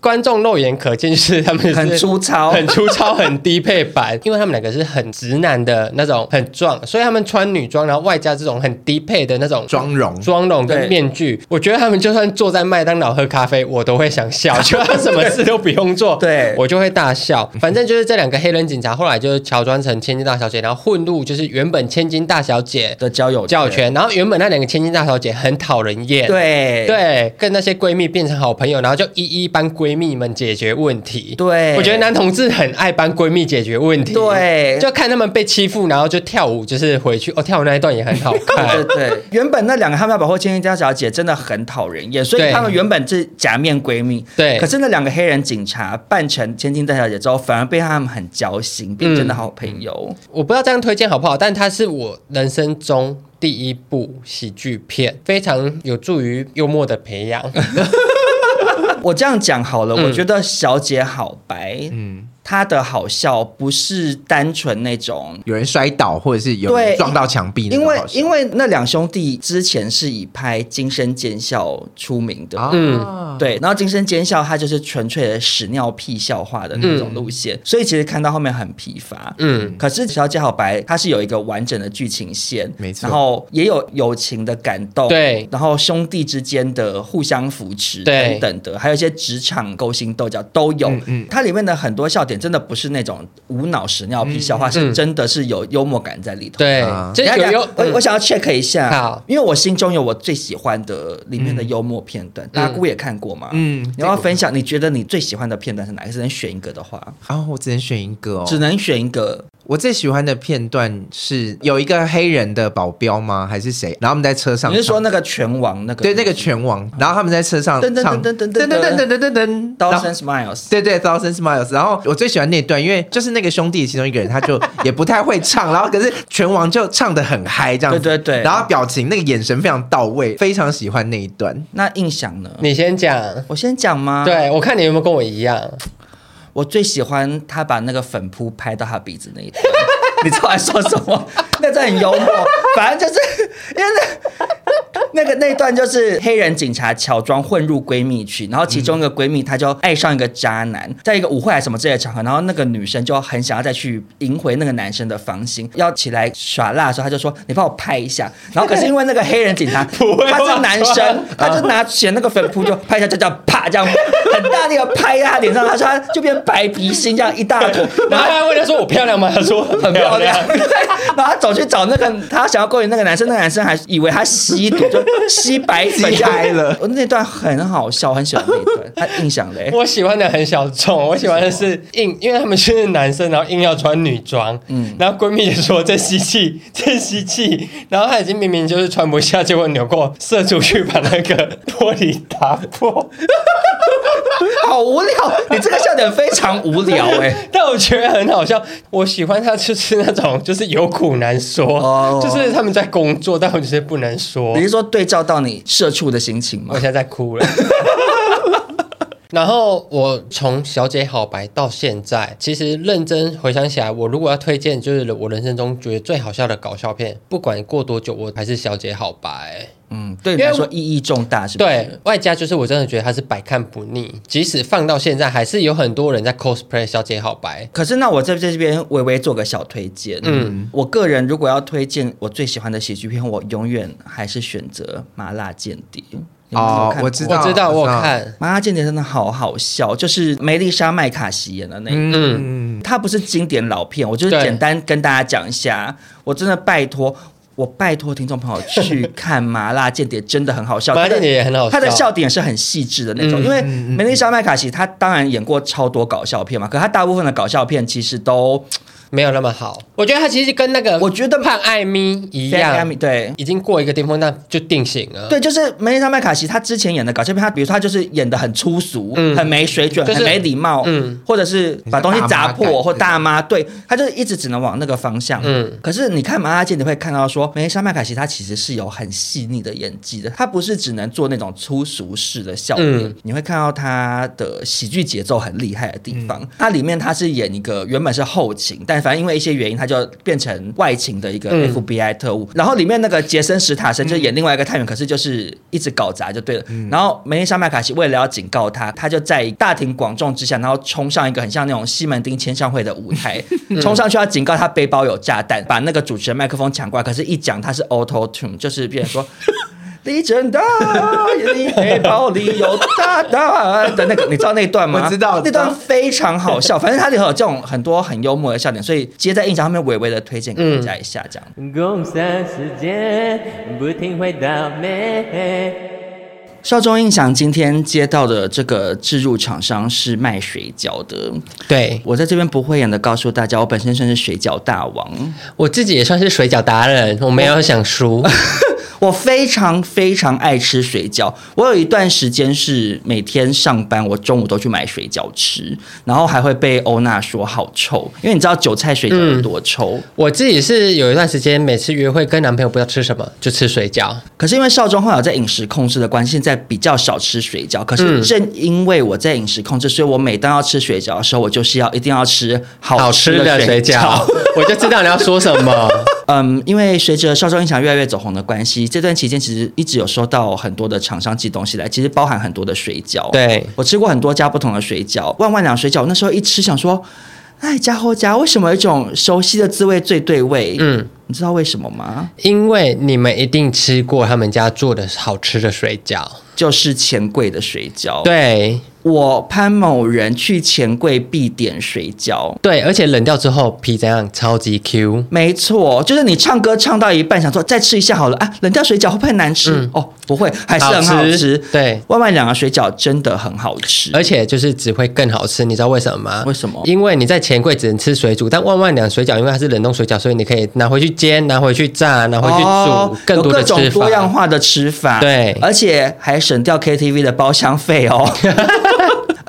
观众肉眼可见，就是他们是很粗糙、很粗糙、很低配版，因为他们两个是很直男的那种，很壮，所以他们穿女装，然后外加这种很低配的那种妆容、妆容跟面具，我觉得他们就算坐在麦当劳喝咖啡，我都会想笑，就他什么事都不用做，对。我就会大笑。反正就是这两个黑人警察后来就是乔装成千金大小姐，然后混入就是原本千金大小姐的交友交友圈，然后原本那两个千金大小姐很讨人厌，对。对，跟那些闺蜜变成好朋友，然后就一一帮闺蜜们解决问题。对，我觉得男同志很爱帮闺蜜解决问题，对，就看他们被欺负，然后就跳舞，就是回去哦，跳舞那一段也很好看。对对，原本那两个他们要保护千金大小姐真的很讨人厌，所以他们原本是假面闺蜜。对，可是那两个黑人警察扮成千金大小姐之后，反而被他们很交心，变真的好朋友。嗯、我不知道这样推荐好不好，但它是我人生中第一部喜剧片，非常有助于幽默的培养。我这样讲好了，嗯、我觉得小姐好白。嗯。他的好笑不是单纯那种有人摔倒或者是有人撞到墙壁，因为因为那两兄弟之前是以拍《惊声尖笑》出名的，嗯，对，然后《惊声尖笑》它就是纯粹的屎尿屁笑话的那种路线，嗯、所以其实看到后面很疲乏，嗯，可是《小姐好白》它是有一个完整的剧情线，没错，然后也有友情的感动，对，然后兄弟之间的互相扶持等等的，还有一些职场勾心斗角都有，嗯，嗯，它里面的很多笑点。真的不是那种无脑屎尿屁笑话，嗯、是真的是有幽默感在里头。对，这有有我我想要 check 一下，好，因为我心中有我最喜欢的里面的幽默片段，嗯、大家姑也看过嘛？嗯，你要，要分享，你觉得你最喜欢的片段是哪个？只能选一个的话，好，我只能选一个哦，只能选一个。我最喜欢的片段是有一个黑人的保镖吗？还是谁？然后他们在车上，你是说那个拳王那个？对，那个拳王。然后他们在车上唱噔噔噔噔噔噔噔噔噔噔，Thousand Smiles。对对，Thousand Smiles。然后我最喜欢那段，因为就是那个兄弟其中一个人，他就也不太会唱，然后可是拳王就唱的很嗨，这样子。对对对。然后表情那个眼神非常到位，非常喜欢那一段。那印象呢？你先讲，我先讲吗？对，我看你有没有跟我一样。我最喜欢他把那个粉扑拍到他鼻子那一段。你知道在说什么？那真很幽默，反正就是因为那那个那段就是黑人警察乔装混入闺蜜群，然后其中一个闺蜜她就爱上一个渣男，在一个舞会还是什么之类的场合，然后那个女生就很想要再去赢回那个男生的芳心，要起来耍辣的时候，她就说：“你帮我拍一下。”然后可是因为那个黑人警察他是男生，他就拿起那个粉扑就拍一下，就叫啪这样很大力的拍在他脸上，他说他就变白皮心这样一大坨，然后 他问他说：“我漂亮吗？”他说：“很。”漂亮然后他走去找那个他想要勾引那个男生，那个男生还以为他吸毒，就吸白粉开 了。我那段很好笑，很喜欢那一段，他印象嘞。我喜欢的很小众，我喜欢的是硬，因为他们是男生，然后硬要穿女装。嗯，然后闺蜜就说在吸气，在吸气，然后他已经明明就是穿不下，结果扭过射出去，把那个玻璃打破。好无聊，你这个笑点非常无聊哎，但我觉得很好笑。我喜欢他就是那种就是有苦难说，哦、就是他们在工作，但我就是不能说。你是说对照到你社畜的心情吗？我现在在哭了。然后我从小姐好白到现在，其实认真回想起来，我如果要推荐，就是我人生中觉得最好笑的搞笑片，不管过多久，我还是小姐好白。嗯，对你来说意义重大，是不是？对，外加就是我真的觉得它是百看不腻，即使放到现在，还是有很多人在 cosplay 小姐好白。可是那我在这边微微做个小推荐，嗯，我个人如果要推荐我最喜欢的喜剧片，我永远还是选择《麻辣间谍》。哦，我知道，我知道，我看《麻辣间谍》真的好好笑，就是梅丽莎麦卡锡演的那个，嗯，它不是经典老片，我就是简单跟大家讲一下，我真的拜托。我拜托听众朋友去看《麻辣间谍》，真的很好笑。麻辣间谍也很好笑，他的笑点是很细致的那种。嗯、因为梅丽莎麦卡锡，她当然演过超多搞笑片嘛，可她大部分的搞笑片其实都。没有那么好，我觉得他其实跟那个我觉得胖艾米一样，对，已经过一个巅峰，那就定型了。对，就是梅丽莎麦卡锡，他之前演的搞笑片，他比如说他就是演的很粗俗，嗯，很没水准，很没礼貌，嗯，或者是把东西砸破或大妈，对，他就一直只能往那个方向。嗯，可是你看《麻辣间谍》，你会看到说梅丽莎麦卡锡她其实是有很细腻的演技的，她不是只能做那种粗俗式的笑点，你会看到她的喜剧节奏很厉害的地方。它里面她是演一个原本是后勤，但但反正因为一些原因，他就变成外勤的一个 FBI 特务。嗯、然后里面那个杰森·史塔森就演另外一个探员，嗯、可是就是一直搞砸就对了。嗯、然后梅丽莎·麦卡锡为了要警告他，他就在大庭广众之下，然后冲上一个很像那种西门町签唱会的舞台，嗯、冲上去要警告他背包有炸弹，把那个主持人麦克风抢过来。可是，一讲他是 Auto Tune，就是变成说。地震大，你背包里有大大的那个，你知道那段吗？我知道，那段非常好笑。反正它里头有这种很多很幽默的笑点，所以接在印象上面，微微的推荐给大家一下，这样。共三时间，不停回到美。少中印象今天接到的这个置入厂商是卖水饺的，对，我在这边不讳言的告诉大家，我本身算是水饺大王，我自己也算是水饺达人，我没有想输。我非常非常爱吃水饺，我有一段时间是每天上班，我中午都去买水饺吃，然后还会被欧娜说好臭，因为你知道韭菜水饺有多臭。我自己是有一段时间，每次约会跟男朋友不知道吃什么就吃水饺，可是因为少中后来在饮食控制的关系，现在比较少吃水饺。可是正因为我在饮食控制，所以我每当要吃水饺的时候，我就是要一定要吃。好吃的水饺，我就知道你要说什么。嗯，因为随着少壮音响越来越走红的关系。这段期间其实一直有收到很多的厂商寄东西来，其实包含很多的水饺。对，我吃过很多家不同的水饺，万万两水饺，那时候一吃想说，哎，家伙家为什么有一种熟悉的滋味最对味？嗯，你知道为什么吗？因为你们一定吃过他们家做的好吃的水饺，就是钱柜的水饺。对。我潘某人去钱柜必点水饺，对，而且冷掉之后皮怎样？超级 Q。没错，就是你唱歌唱到一半，想说再吃一下好了啊，冷掉水饺会不会难吃？嗯、哦，不会，还是很好吃。好吃对，万万两个水饺真的很好吃，而且就是只会更好吃。你知道为什么吗？为什么？因为你在钱柜只能吃水煮，但万万两水饺因为它是冷冻水饺，所以你可以拿回去煎，拿回去炸，拿回去煮，哦、更多的吃法，各种多样化的吃法。对，而且还省掉 KTV 的包厢费哦。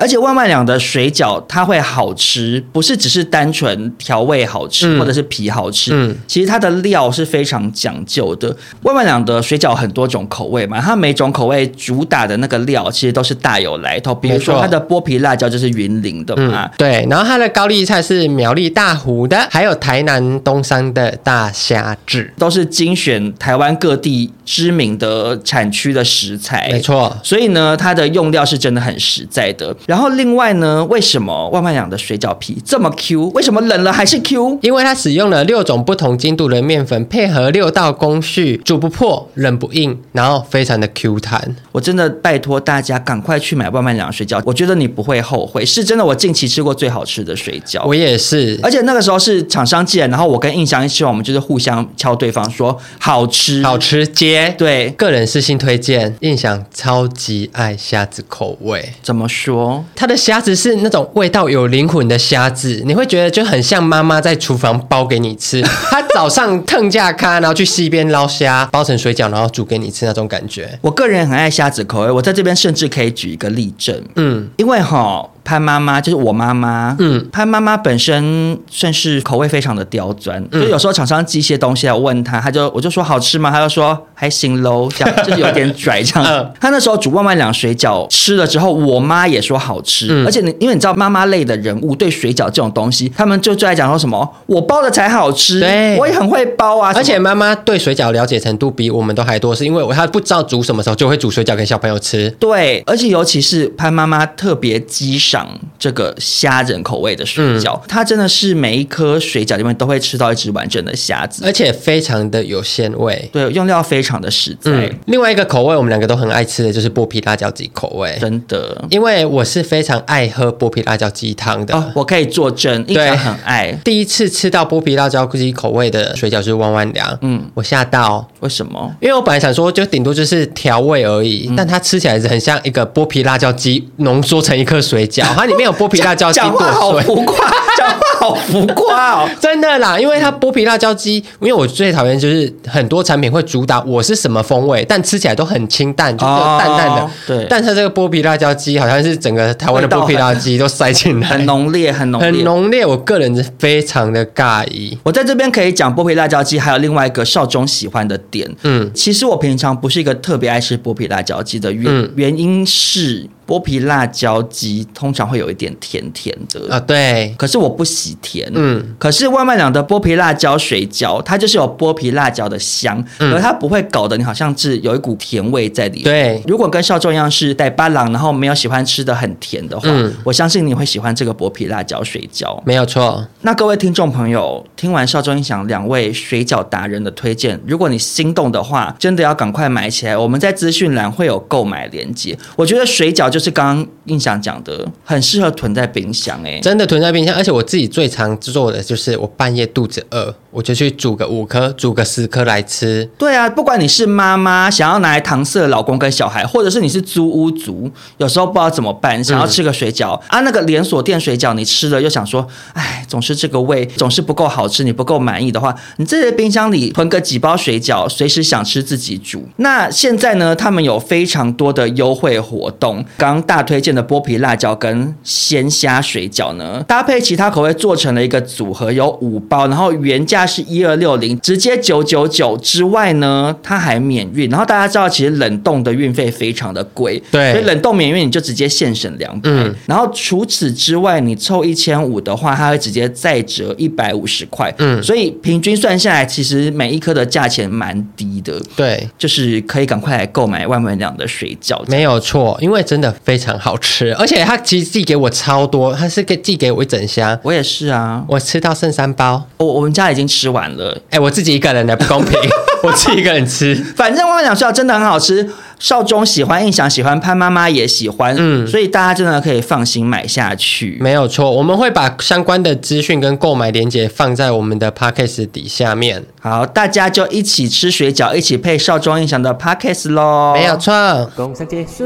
而且万万两的水饺它会好吃，不是只是单纯调味好吃，嗯、或者是皮好吃。嗯，其实它的料是非常讲究的。万万两的水饺很多种口味嘛，它每种口味主打的那个料其实都是大有来头。比如说它的剥皮辣椒就是云林的嘛，嗯、对。然后它的高丽菜是苗栗大湖的，还有台南东山的大虾子，都是精选台湾各地知名的产区的食材。没错，所以呢，它的用料是真的很实在的。然后另外呢，为什么万万养的水饺皮这么 Q？为什么冷了还是 Q？因为它使用了六种不同精度的面粉，配合六道工序，煮不破，冷不硬，然后非常的 Q 弹。我真的拜托大家赶快去买万万两的水饺，我觉得你不会后悔，是真的。我近期吃过最好吃的水饺，我也是。而且那个时候是厂商寄来，然后我跟印象一吃完，我们就是互相敲对方说好吃，好吃接。对，个人私信推荐，印象超级爱虾子口味。怎么说？它的。虾子是那种味道有灵魂的虾子，你会觉得就很像妈妈在厨房包给你吃。她早上腾架咖，然后去溪边捞虾，包成水饺，然后煮给你吃那种感觉。我个人很爱虾子口味，我在这边甚至可以举一个例证。嗯，因为哈。潘妈妈就是我妈妈，嗯，潘妈妈本身算是口味非常的刁钻，嗯、就有时候厂商寄一些东西来问她，她就我就说好吃吗？她就说还行喽，这样就是有点拽这样。嗯、她那时候煮万万两水饺吃了之后，我妈也说好吃，嗯、而且你因为你知道妈妈类的人物对水饺这种东西，他们就最爱讲说什么我包的才好吃，对，我也很会包啊。而且妈妈对水饺了解程度比我们都还多，是因为她不知道煮什么时候就会煮水饺给小朋友吃。对，而且尤其是潘妈妈特别激赏。这个虾仁口味的水饺，嗯、它真的是每一颗水饺里面都会吃到一只完整的虾子，而且非常的有鲜味。对，用料非常的实在。嗯、另外一个口味，我们两个都很爱吃的就是剥皮辣椒鸡口味，真的，因为我是非常爱喝剥皮辣椒鸡汤的。哦，我可以作证，对，很爱。第一次吃到剥皮辣椒鸡口味的水饺就是万万凉，嗯，我吓到，为什么？因为我本来想说就顶多就是调味而已，嗯、但它吃起来是很像一个剥皮辣椒鸡浓缩成一颗水饺，它里面有剥皮辣椒鸡讲话好浮夸，讲话好浮夸哦，真的啦，因为它剥皮辣椒鸡，因为我最讨厌就是很多产品会主打我是什么风味，但吃起来都很清淡，就是淡淡的。对，但是这个剥皮辣椒鸡好像是整个台湾的剥皮辣椒鸡都塞进来，很浓烈，很浓烈，很浓烈。我个人是非常的尬意。我在这边可以讲剥皮辣椒鸡，还有另外一个少中喜欢的点。嗯，其实我平常不是一个特别爱吃剥皮辣椒鸡的原、嗯、原因是。剥皮辣椒鸡通常会有一点甜甜的啊，对。可是我不喜甜，嗯。可是外卖两的剥皮辣椒水饺，它就是有剥皮辣椒的香，嗯、而它不会搞得你好像是有一股甜味在里面。对。如果跟少中一样是带巴郎，然后没有喜欢吃的很甜的话，嗯、我相信你会喜欢这个剥皮辣椒水饺。没有错。那各位听众朋友，听完少中音响两位水饺达人的推荐，如果你心动的话，真的要赶快买起来。我们在资讯栏会有购买链接。我觉得水饺就是刚刚印象讲的，很适合囤在冰箱哎、欸，真的囤在冰箱。而且我自己最常做的就是，我半夜肚子饿，我就去煮个五颗，煮个十颗来吃。对啊，不管你是妈妈想要拿来搪塞老公跟小孩，或者是你是租屋族，有时候不知道怎么办，想要吃个水饺、嗯、啊，那个连锁店水饺你吃了又想说，哎，总是这个味，总是不够好吃，你不够满意的话，你这些冰箱里囤个几包水饺，随时想吃自己煮。那现在呢，他们有非常多的优惠活动，刚刚大推荐的剥皮辣椒跟鲜虾水饺呢，搭配其他口味做成了一个组合，有五包，然后原价是一二六零，直接九九九之外呢，它还免运。然后大家知道，其实冷冻的运费非常的贵，对，所以冷冻免运你就直接现省两百。嗯，然后除此之外，你凑一千五的话，它会直接再折一百五十块。嗯，所以平均算下来，其实每一颗的价钱蛮低的。对，就是可以赶快来购买万万两的水饺。没有错，因为真的非常好吃，而且他其实寄给我超多，他是给寄给我一整箱，我也是啊，我吃到剩三包，我我们家已经吃完了，哎，我自己一个人的不公平，我自己一个人吃，反正万万两水饺真的很好吃。少中喜欢，印象喜欢，潘妈妈也喜欢，嗯，所以大家真的可以放心买下去。没有错，我们会把相关的资讯跟购买链接放在我们的 podcast 底下面。好，大家就一起吃水饺，一起配少中印象的 podcast 喽。没有错。工商结束，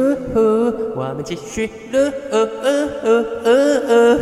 我们继续了。呃呃呃呃呃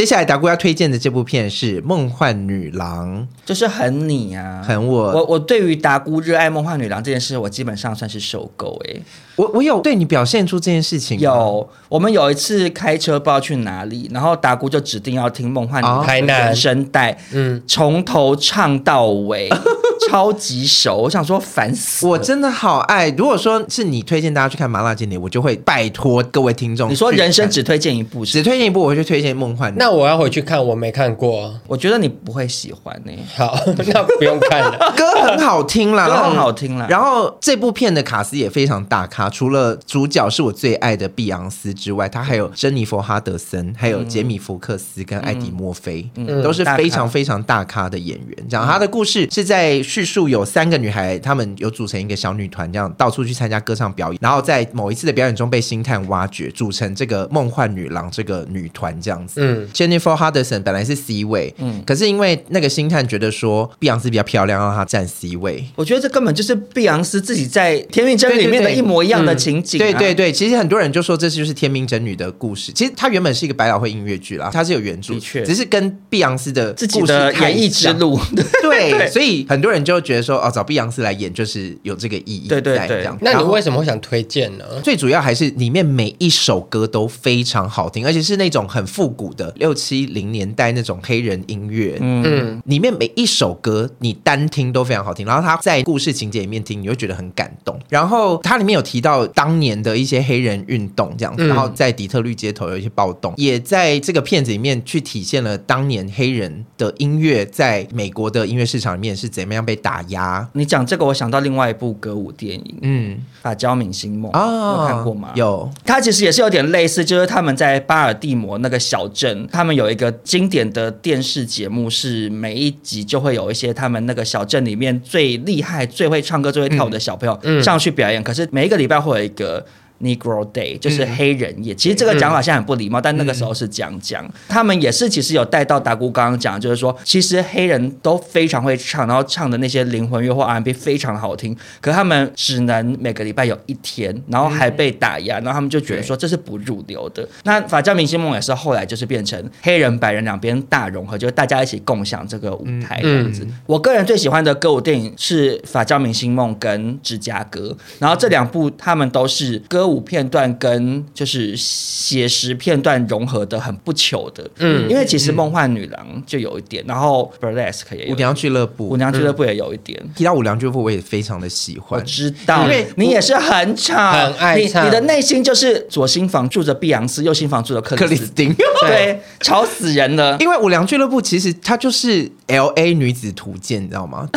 接下来达姑要推荐的这部片是《梦幻女郎》，就是很你啊，很我。我我对于达姑热爱《梦幻女郎》这件事，我基本上算是受够哎。我我有对你表现出这件事情。有，我们有一次开车不知道去哪里，然后达姑就指定要听《梦幻女郎》原声带，嗯，从头唱到尾。超级熟，我想说烦死！我真的好爱。如果说是你推荐大家去看《麻辣间谍》，我就会拜托各位听众。你说人生只推荐一部，只推荐一部，我就推荐《梦幻》。那我要回去看，我没看过，我觉得你不会喜欢呢、欸。好，那不用看了。歌很好听啦，歌很好听啦。然后这部片的卡斯也非常大咖，除了主角是我最爱的碧昂斯之外，他还有珍妮佛哈德森，还有杰米福克斯跟艾迪墨菲，嗯、都是非常非常大咖的演员。讲他的故事是在叙述有三个。女孩，她们有组成一个小女团，这样到处去参加歌唱表演，然后在某一次的表演中被星探挖掘，组成这个梦幻女郎这个女团这样子。嗯，Jennifer Hudson 本来是 C 位，嗯，可是因为那个星探觉得说碧昂斯比较漂亮，让她站 C 位。我觉得这根本就是碧昂斯自己在《天命真女》里面的一模一样的情景，啊对对对。对对对，其实很多人就说这就是《天命真女》的故事。其实它原本是一个百老汇音乐剧啦，它是有原著，的确，只是跟碧昂斯的自己的演艺之路。对，对所以很多人就觉得说，哦，找碧昂斯来演就是有这个意义。对对对，那你为什么会想推荐呢？最主要还是里面每一首歌都非常好听，而且是那种很复古的六七零年代那种黑人音乐。嗯，里面每一首歌你单听都非常好听，然后他在故事情节里面听，你会觉得很感动。然后它里面有提到当年的一些黑人运动这样子，然后在底特律街头有一些暴动，也在这个片子里面去体现了当年黑人的音乐在美国的音乐市场里面是怎么样被打压。你讲这个。我想到另外一部歌舞电影，嗯，《法娇明星梦》哦，有看过吗？有，它其实也是有点类似，就是他们在巴尔的摩那个小镇，他们有一个经典的电视节目，是每一集就会有一些他们那个小镇里面最厉害、最会唱歌、最会跳舞的小朋友上去表演。嗯嗯、可是每一个礼拜会有一个。Negro Day 就是黑人夜，嗯、其实这个讲法现在很不礼貌，嗯、但那个时候是这样讲。他们也是其实有带到达姑刚刚讲，就是说其实黑人都非常会唱，然后唱的那些灵魂乐或 R&B 非常好听，可他们只能每个礼拜有一天，然后还被打压，然后他们就觉得说这是不入流的。那法教明星梦也是后来就是变成黑人白人两边大融合，就是大家一起共享这个舞台这样子。我个人最喜欢的歌舞电影是法教明星梦跟芝加哥，然后这两部他们都是歌。舞片段跟就是写实片段融合的很不糗的。嗯，因为其实梦幻女郎就有一点，然后 Burlesque 也有，舞娘俱乐部，舞娘俱乐部也有一点。提到舞娘俱乐部，我也非常的喜欢。我知道，因为你也是很吵，很爱唱，你的内心就是左心房住着碧昂斯，右心房住着克里斯汀，对，吵死人了。因为舞娘俱乐部其实它就是 L A 女子图鉴，你知道吗？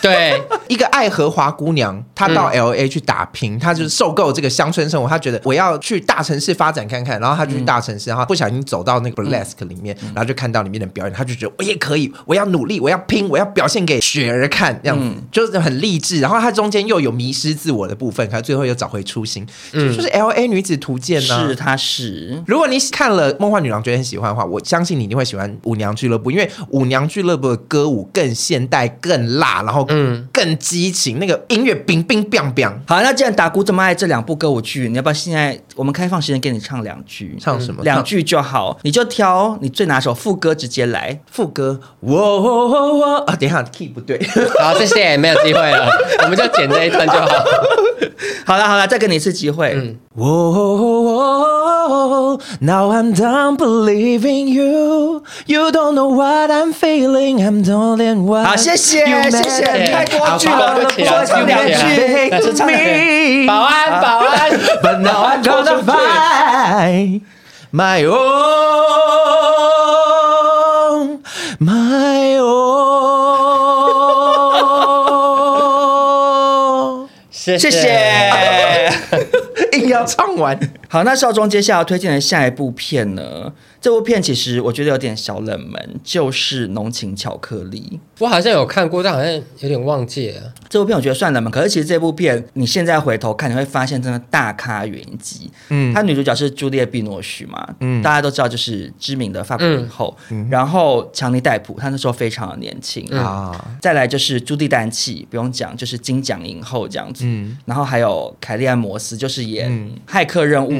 对，一个爱荷华姑娘，她到 L A 去打拼，她就是受够这个乡村生活，她觉得我要去大城市发展看看，然后他就去大城市，然后不小心走到那个 Burlesque 里面，然后就看到里面的表演，他就觉得我也可以，我要努力，我要拼，我要表现给雪儿看，这样子就是很励志。然后他中间又有迷失自我的部分，可是最后又找回初心，就是 L A 女子图鉴呢。是，她是。如果你看了《梦幻女郎》觉得很喜欢的话，我相信你一定会喜欢舞娘俱乐部，因为舞娘俱乐部的歌舞更现代、更辣，然后嗯，更激情，那个音乐冰冰冰冰。好，那既然达菇这么爱这两部歌舞剧，你要不要现在我们开放时间给你唱两句？唱什么？两句就好，你就挑你最拿手副歌直接来。副歌，我我我我啊，等一下 key 不对。好，谢谢，没有机会了，我们就剪这一段就好。好了好了，再给你一次机会。嗯。Now I'm done believing you. You don't know what I'm feeling. I'm darling what. 好，谢谢谢谢，太多句了，多唱两句。只唱保安保安。But now I'm gonna find my own, my own。谢谢， 硬要唱完。好，那少庄接下来推荐的下一部片呢？这部片其实我觉得有点小冷门，就是《浓情巧克力》。我好像有看过，但好像有点忘记了。这部片我觉得算冷门，可是其实这部片你现在回头看，你会发现真的大咖云集。嗯，她女主角是朱丽叶·碧诺许嘛，嗯，大家都知道就是知名的法国影后。嗯，然后强尼戴普，她那时候非常的年轻啊。嗯，再来就是朱蒂丹契，不用讲，就是金奖影后这样子。嗯，然后还有凯莉安·摩斯，就是演《骇客任务》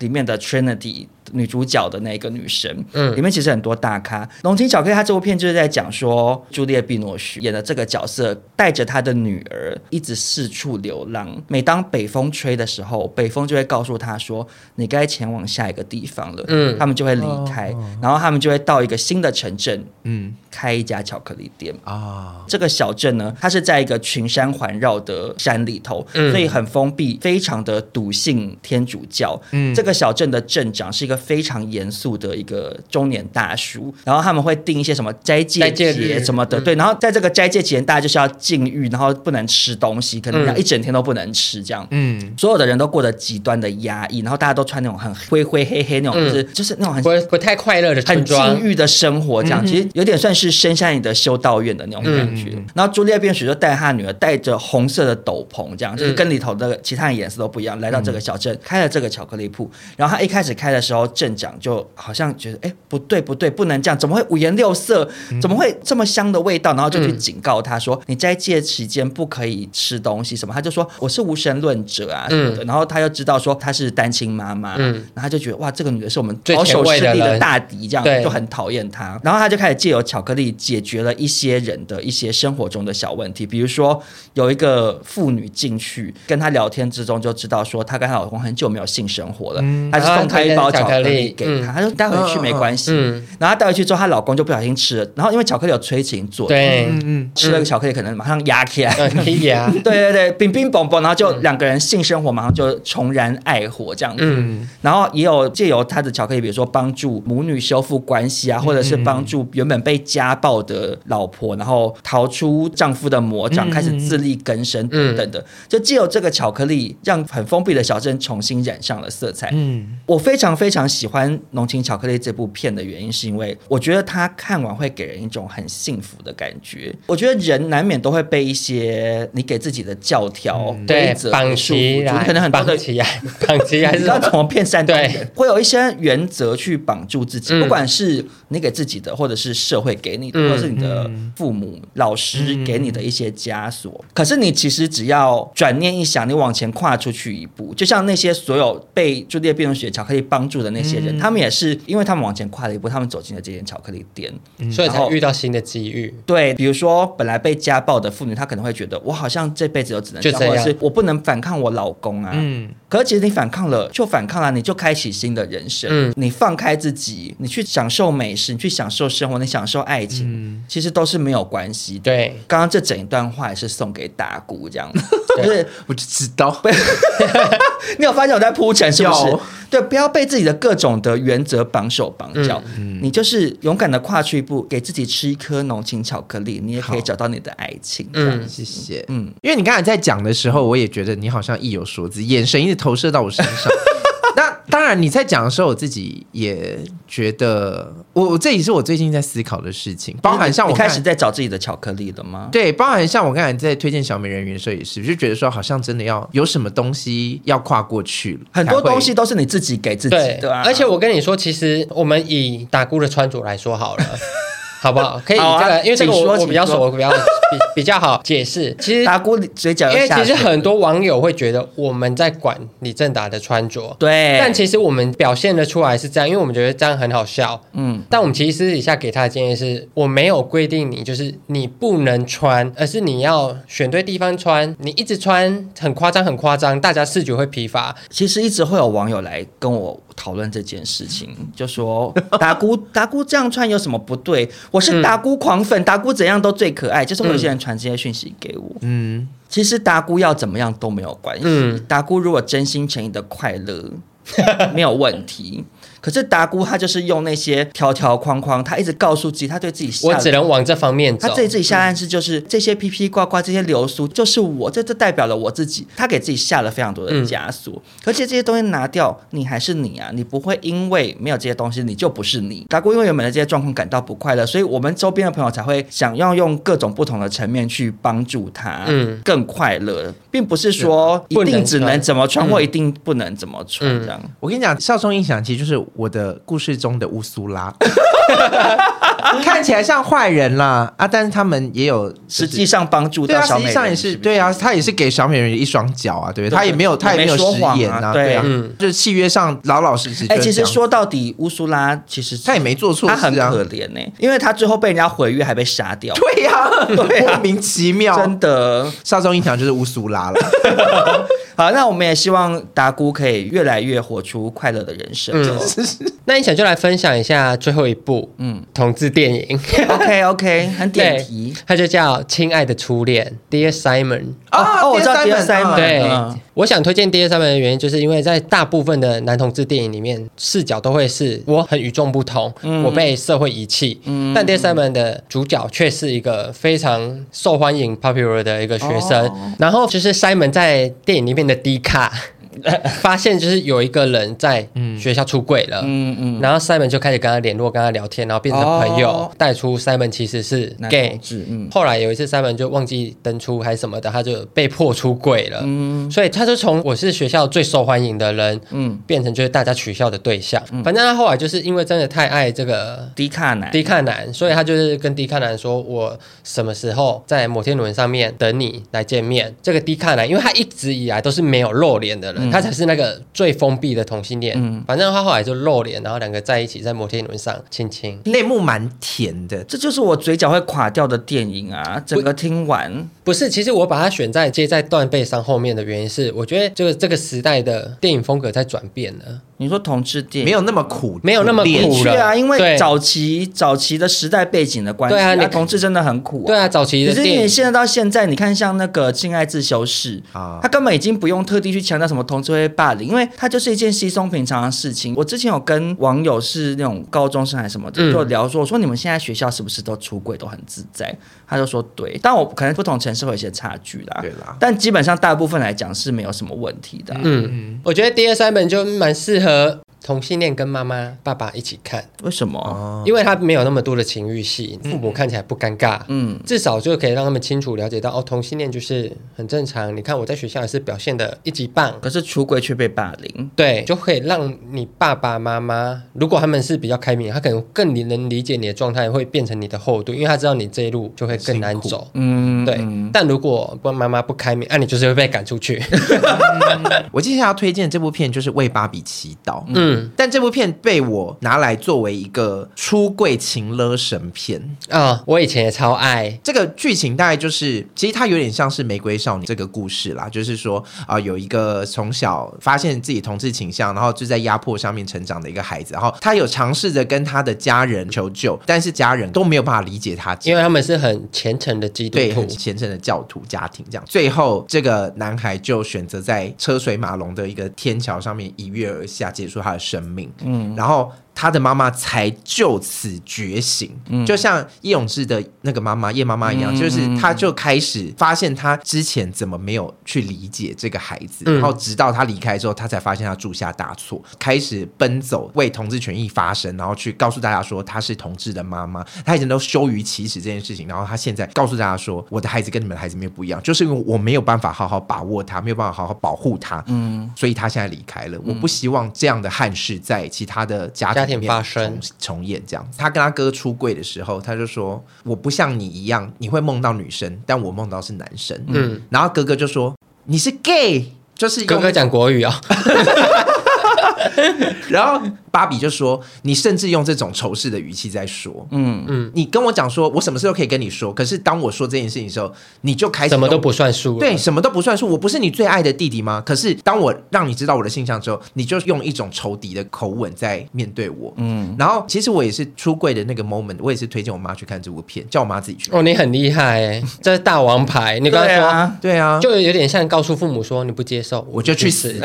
里面的 Trinity。女主角的那个女神，嗯，里面其实很多大咖。《龙情巧克力》它这部片就是在讲说，朱丽叶·碧诺许演的这个角色，带着她的女儿一直四处流浪。每当北风吹的时候，北风就会告诉她说：“你该前往下一个地方了。”嗯，他们就会离开，然后他们就会到一个新的城镇，嗯，开一家巧克力店啊。这个小镇呢，它是在一个群山环绕的山里头，嗯所以很封闭，非常的笃信天主教。嗯，这个小镇的镇长是一个。非常严肃的一个中年大叔，然后他们会定一些什么斋戒节什么的，对，然后在这个斋戒节，大家就是要禁欲，然后不能吃东西，可能要一整天都不能吃这样。嗯，所有的人都过得极端的压抑，然后大家都穿那种很灰灰黑黑那种，就是就是那种很不太快乐的、很禁欲的生活，这样其实有点算是深山里的修道院的那种感觉。然后朱丽叶·碧诺许就带她女儿，带着红色的斗篷，这样就是跟里头的其他人颜色都不一样，来到这个小镇，开了这个巧克力铺。然后他一开始开的时候。镇长就好像觉得，哎，不对不对，不能这样，怎么会五颜六色？怎么会这么香的味道？然后就去警告他说：“嗯、你在戒期间不可以吃东西什么。”他就说：“我是无神论者啊什么的。嗯”然后他又知道说他是单亲妈妈，嗯、然后他就觉得哇，这个女的是我们保守势力的大敌，这样就很讨厌她。然后他就开始借由巧克力解决了一些人的一些生活中的小问题，比如说有一个妇女进去跟他聊天之中就知道说，她跟她老公很久没有性生活了，嗯、还是送她一包巧克力。给他，他说带回去没关系。然后带回去之后，她老公就不小心吃了。然后因为巧克力有催情作用，对，吃了个巧克力可能马上压起来，压，对对对，冰冰嘣嘣，然后就两个人性生活马上就重燃爱火这样子。然后也有借由他的巧克力，比如说帮助母女修复关系啊，或者是帮助原本被家暴的老婆，然后逃出丈夫的魔掌，开始自力更生等等的。就借由这个巧克力，让很封闭的小镇重新染上了色彩。嗯，我非常非常喜。喜欢《浓情巧克力》这部片的原因，是因为我觉得他看完会给人一种很幸福的感觉。我觉得人难免都会被一些你给自己的教条、规则绑起来，可能很多的绑起来，知道 怎么骗善良人？会有一些原则去绑住自己，不管是你给自己的，或者是社会给你的，或者是你的父母、老师给你的一些枷锁。可是你其实只要转念一想，你往前跨出去一步，就像那些所有被朱丽叶·碧诺许巧克力帮助的那些。人，他们也是因为他们往前跨了一步，他们走进了这间巧克力店，嗯、所以才遇到新的机遇。对，比如说本来被家暴的妇女，她可能会觉得我好像这辈子都只能这样，或者是我不能反抗我老公啊。嗯。可是其实你反抗了就反抗了，你就开启新的人生。嗯，你放开自己，你去享受美食，你去享受生活，你享受爱情，嗯、其实都是没有关系的。对，刚刚这整一段话也是送给大姑这样，就是我就知道，你有发现我在铺陈是不是？对，不要被自己的各种的原则绑手绑脚，嗯、你就是勇敢的跨出一步，给自己吃一颗浓情巧克力，你也可以找到你的爱情。嗯，谢谢。嗯，因为你刚才在讲的时候，我也觉得你好像意有所指，眼神一直投射到我身上。那当然，你在讲的时候，我自己也觉得，我我这也是我最近在思考的事情，包含像我开始在找自己的巧克力了吗？对，包含像我刚才在推荐小美人鱼的时候也是，就觉得说好像真的要有什么东西要跨过去，很多东西都是你自己给自己的啊。而且我跟你说，其实我们以打姑的穿着来说好了。好不好？可以，这个，啊、因为这个我我比较熟，我比较 比比较好解释。其实达菇嘴角，因为其实很多网友会觉得我们在管李正达的穿着，对。但其实我们表现的出来是这样，因为我们觉得这样很好笑。嗯。但我们其实私底下给他的建议是，我没有规定你就是你不能穿，而是你要选对地方穿。你一直穿很夸张，很夸张，大家视觉会疲乏。其实一直会有网友来跟我。讨论这件事情，就说 达姑达姑这样穿有什么不对？我是达姑狂粉，达姑怎样都最可爱。就是会有些人传这些讯息给我。嗯，其实达姑要怎么样都没有关系。嗯，达姑如果真心诚意的快乐，没有问题。可是达姑他就是用那些条条框框，他一直告诉自己，他对自己下，我只能往这方面走。他对自己下暗示就是、嗯、这些披披挂挂这些流苏就是我，这这代表了我自己。他给自己下了非常多的枷锁，嗯、而且这些东西拿掉，你还是你啊，你不会因为没有这些东西，你就不是你。达姑因为原本的这些状况感到不快乐，所以我们周边的朋友才会想要用各种不同的层面去帮助他，嗯，更快乐，并不是说一定只能怎么穿或一定不能怎么穿这样。我跟你讲，少壮印象其实就是。我的故事中的乌苏拉，看起来像坏人啦啊！但是他们也有实际上帮助到小美人，实际上也是对啊，他也是给小美人鱼一双脚啊，对不对？他也没有，他也没有食言啊，对啊，就是契约上老老实实。哎，其实说到底，乌苏拉其实他也没做错，他很可怜呢，因为他最后被人家毁约，还被杀掉。对呀，莫名其妙，真的。少中一条就是乌苏拉了。好，那我们也希望达姑可以越来越活出快乐的人生。嗯，那你想就来分享一下最后一部，嗯，同志电影。OK OK，很点题，它就叫《亲爱的初恋》，Dear Simon。哦，我知道 Dear Simon。对，我想推荐 Dear Simon 的原因，就是因为在大部分的男同志电影里面，视角都会是我很与众不同，我被社会遗弃。嗯，但 Dear Simon 的主角却是一个非常受欢迎、popular 的一个学生。然后就是 Simon 在电影里面。的低卡。发现就是有一个人在学校出轨了，嗯嗯，然后 Simon 就开始跟他联络，跟他聊天，然后变成朋友，带出 Simon 其实是 gay，嗯，后来有一次 Simon 就忘记登出还是什么的，他就被迫出轨了，嗯，所以他就从我是学校最受欢迎的人，嗯，变成就是大家取笑的对象，反正他后来就是因为真的太爱这个低卡男，低卡男，所以他就是跟低卡男说，我什么时候在摩天轮上面等你来见面？这个低卡男，因为他一直以来都是没有露脸的人。他才是那个最封闭的同性恋，嗯，反正他后来就露脸，然后两个在一起在摩天轮上亲亲，内幕蛮甜的，这就是我嘴角会垮掉的电影啊！整个听完不是，其实我把它选在接在断背山后面的原因是，我觉得就是这个时代的电影风格在转变了。你说同志电影。没有那么苦，没有那么苦了啊，因为早期早期的时代背景的关系，对。啊，你同志真的很苦，对啊，早期的电影，可是你现在到现在，你看像那个《性爱自修室》啊，他根本已经不用特地去强调什么同志会霸凌，因为它就是一件稀松平常的事情。我之前有跟网友是那种高中生还是什么的，就聊说，我说你们现在学校是不是都出轨都很自在？他就说对，但我可能不同城市会有一些差距啦，对啦，但基本上大部分来讲是没有什么问题的。嗯，我觉得第二三本就蛮适合。同性恋跟妈妈、爸爸一起看，为什么？因为他没有那么多的情欲戏，父母看起来不尴尬。嗯，至少就可以让他们清楚了解到，哦，同性恋就是很正常。你看我在学校也是表现的一级棒，可是出轨却被霸凌。对，就可以让你爸爸妈妈，如果他们是比较开明，他可能更能理解你的状态，会变成你的厚度，因为他知道你这一路就会更难走。嗯，对。但如果不妈妈不开明，那、啊、你就是会被赶出去。我接下来要推荐这部片就是《为芭比祈祷》。嗯。嗯，但这部片被我拿来作为一个出柜情勒神片。啊、哦，我以前也超爱。这个剧情，大概就是其实它有点像是《玫瑰少女》这个故事啦，就是说啊、呃，有一个从小发现自己同志倾向，然后就在压迫上面成长的一个孩子，然后他有尝试着跟他的家人求救，但是家人都没有办法理解他，因为他们是很虔诚的基督徒，对，很虔诚的教徒家庭，这样，最后这个男孩就选择在车水马龙的一个天桥上面一跃而下，结束他的生命。嗯，然后。他的妈妈才就此觉醒，嗯、就像叶永志的那个妈妈叶妈妈一样，嗯、就是他就开始发现他之前怎么没有去理解这个孩子，嗯、然后直到他离开之后，他才发现他铸下大错，开始奔走为同志权益发声，然后去告诉大家说他是同志的妈妈，他以前都羞于启齿这件事情，然后他现在告诉大家说，我的孩子跟你们的孩子没有不一样，就是因为我没有办法好好把握他，没有办法好好保护他，嗯，所以他现在离开了。我不希望这样的憾事在其他的家庭。家庭发生重重演这样，他跟他哥出柜的时候，他就说：“我不像你一样，你会梦到女生，但我梦到是男生。”嗯，然后哥哥就说：“你是 gay。”就是哥哥讲国语啊、哦。然后芭比就说：“你甚至用这种仇视的语气在说，嗯嗯，你跟我讲说，我什么事都可以跟你说。可是当我说这件事情的时候，你就开始什么都不算数，对，什么都不算数。我不是你最爱的弟弟吗？可是当我让你知道我的性向之后，你就用一种仇敌的口吻在面对我。嗯，然后其实我也是出柜的那个 moment，我也是推荐我妈去看这部片，叫我妈自己去。哦，你很厉害，这是大王牌。你刚才说，对啊，对啊，就有点像告诉父母说，你不接受，我就去死。”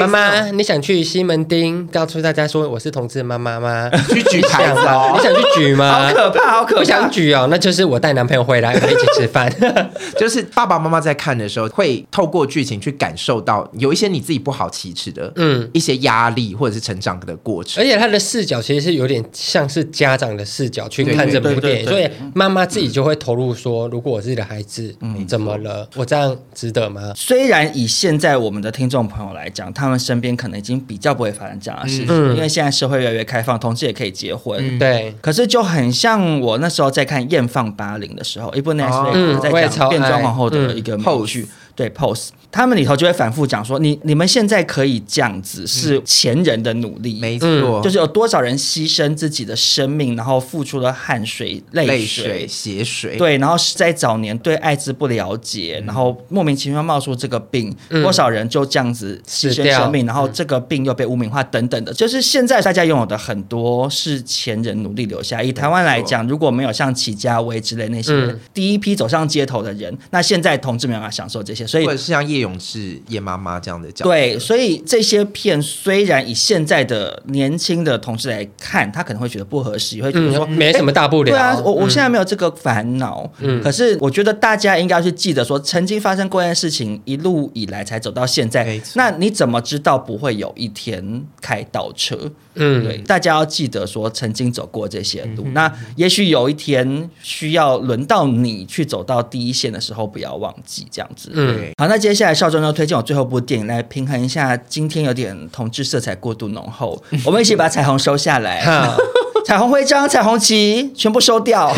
妈妈，你想去西门町告诉大家说我是同志妈妈吗？去举牌子哦？你想去举吗？好可怕，好可怕！不想举哦，那就是我带男朋友回来，我们一起吃饭。就是爸爸妈妈在看的时候，会透过剧情去感受到有一些你自己不好启齿的，嗯，一些压力或者是成长的过程。而且他的视角其实是有点像是家长的视角去看这部电影，所以妈妈自己就会投入说：如果我自己的孩子嗯怎么了，我这样值得吗？虽然以现在我们的听众朋友来讲，他们身边可能已经比较不会发生这样的事情，嗯、因为现在社会越来越开放，同志也可以结婚。嗯、对，可是就很像我那时候在看《艳放八零》的时候，一部 Netflix 在讲变装皇后的一个后续。对，pose，他们里头就会反复讲说，你你们现在可以这样子，是前人的努力，没错，就是有多少人牺牲自己的生命，然后付出了汗水、泪水、血水，对，然后在早年对艾滋不了解，然后莫名其妙冒出这个病，多少人就这样子牺牲生命，然后这个病又被污名化等等的，就是现在大家拥有的很多是前人努力留下。以台湾来讲，如果没有像齐家威之类那些第一批走上街头的人，那现在同志没有办法享受这些。所以，或者是像叶永志、叶妈妈这样的角色。对，所以这些片虽然以现在的年轻的同事来看，他可能会觉得不合适，会觉得说、嗯、没什么大不了。对啊，我我现在没有这个烦恼。嗯，可是我觉得大家应该要去记得说，曾经发生过一件事情，一路以来才走到现在。那你怎么知道不会有一天开倒车？嗯，对，大家要记得说，曾经走过这些路。嗯、那也许有一天需要轮到你去走到第一线的时候，不要忘记这样子。嗯。好，那接下来少壮要推荐我最后一部电影来平衡一下，今天有点同志色彩过度浓厚，我们一起把彩虹收下来，彩虹徽章、彩虹旗全部收掉。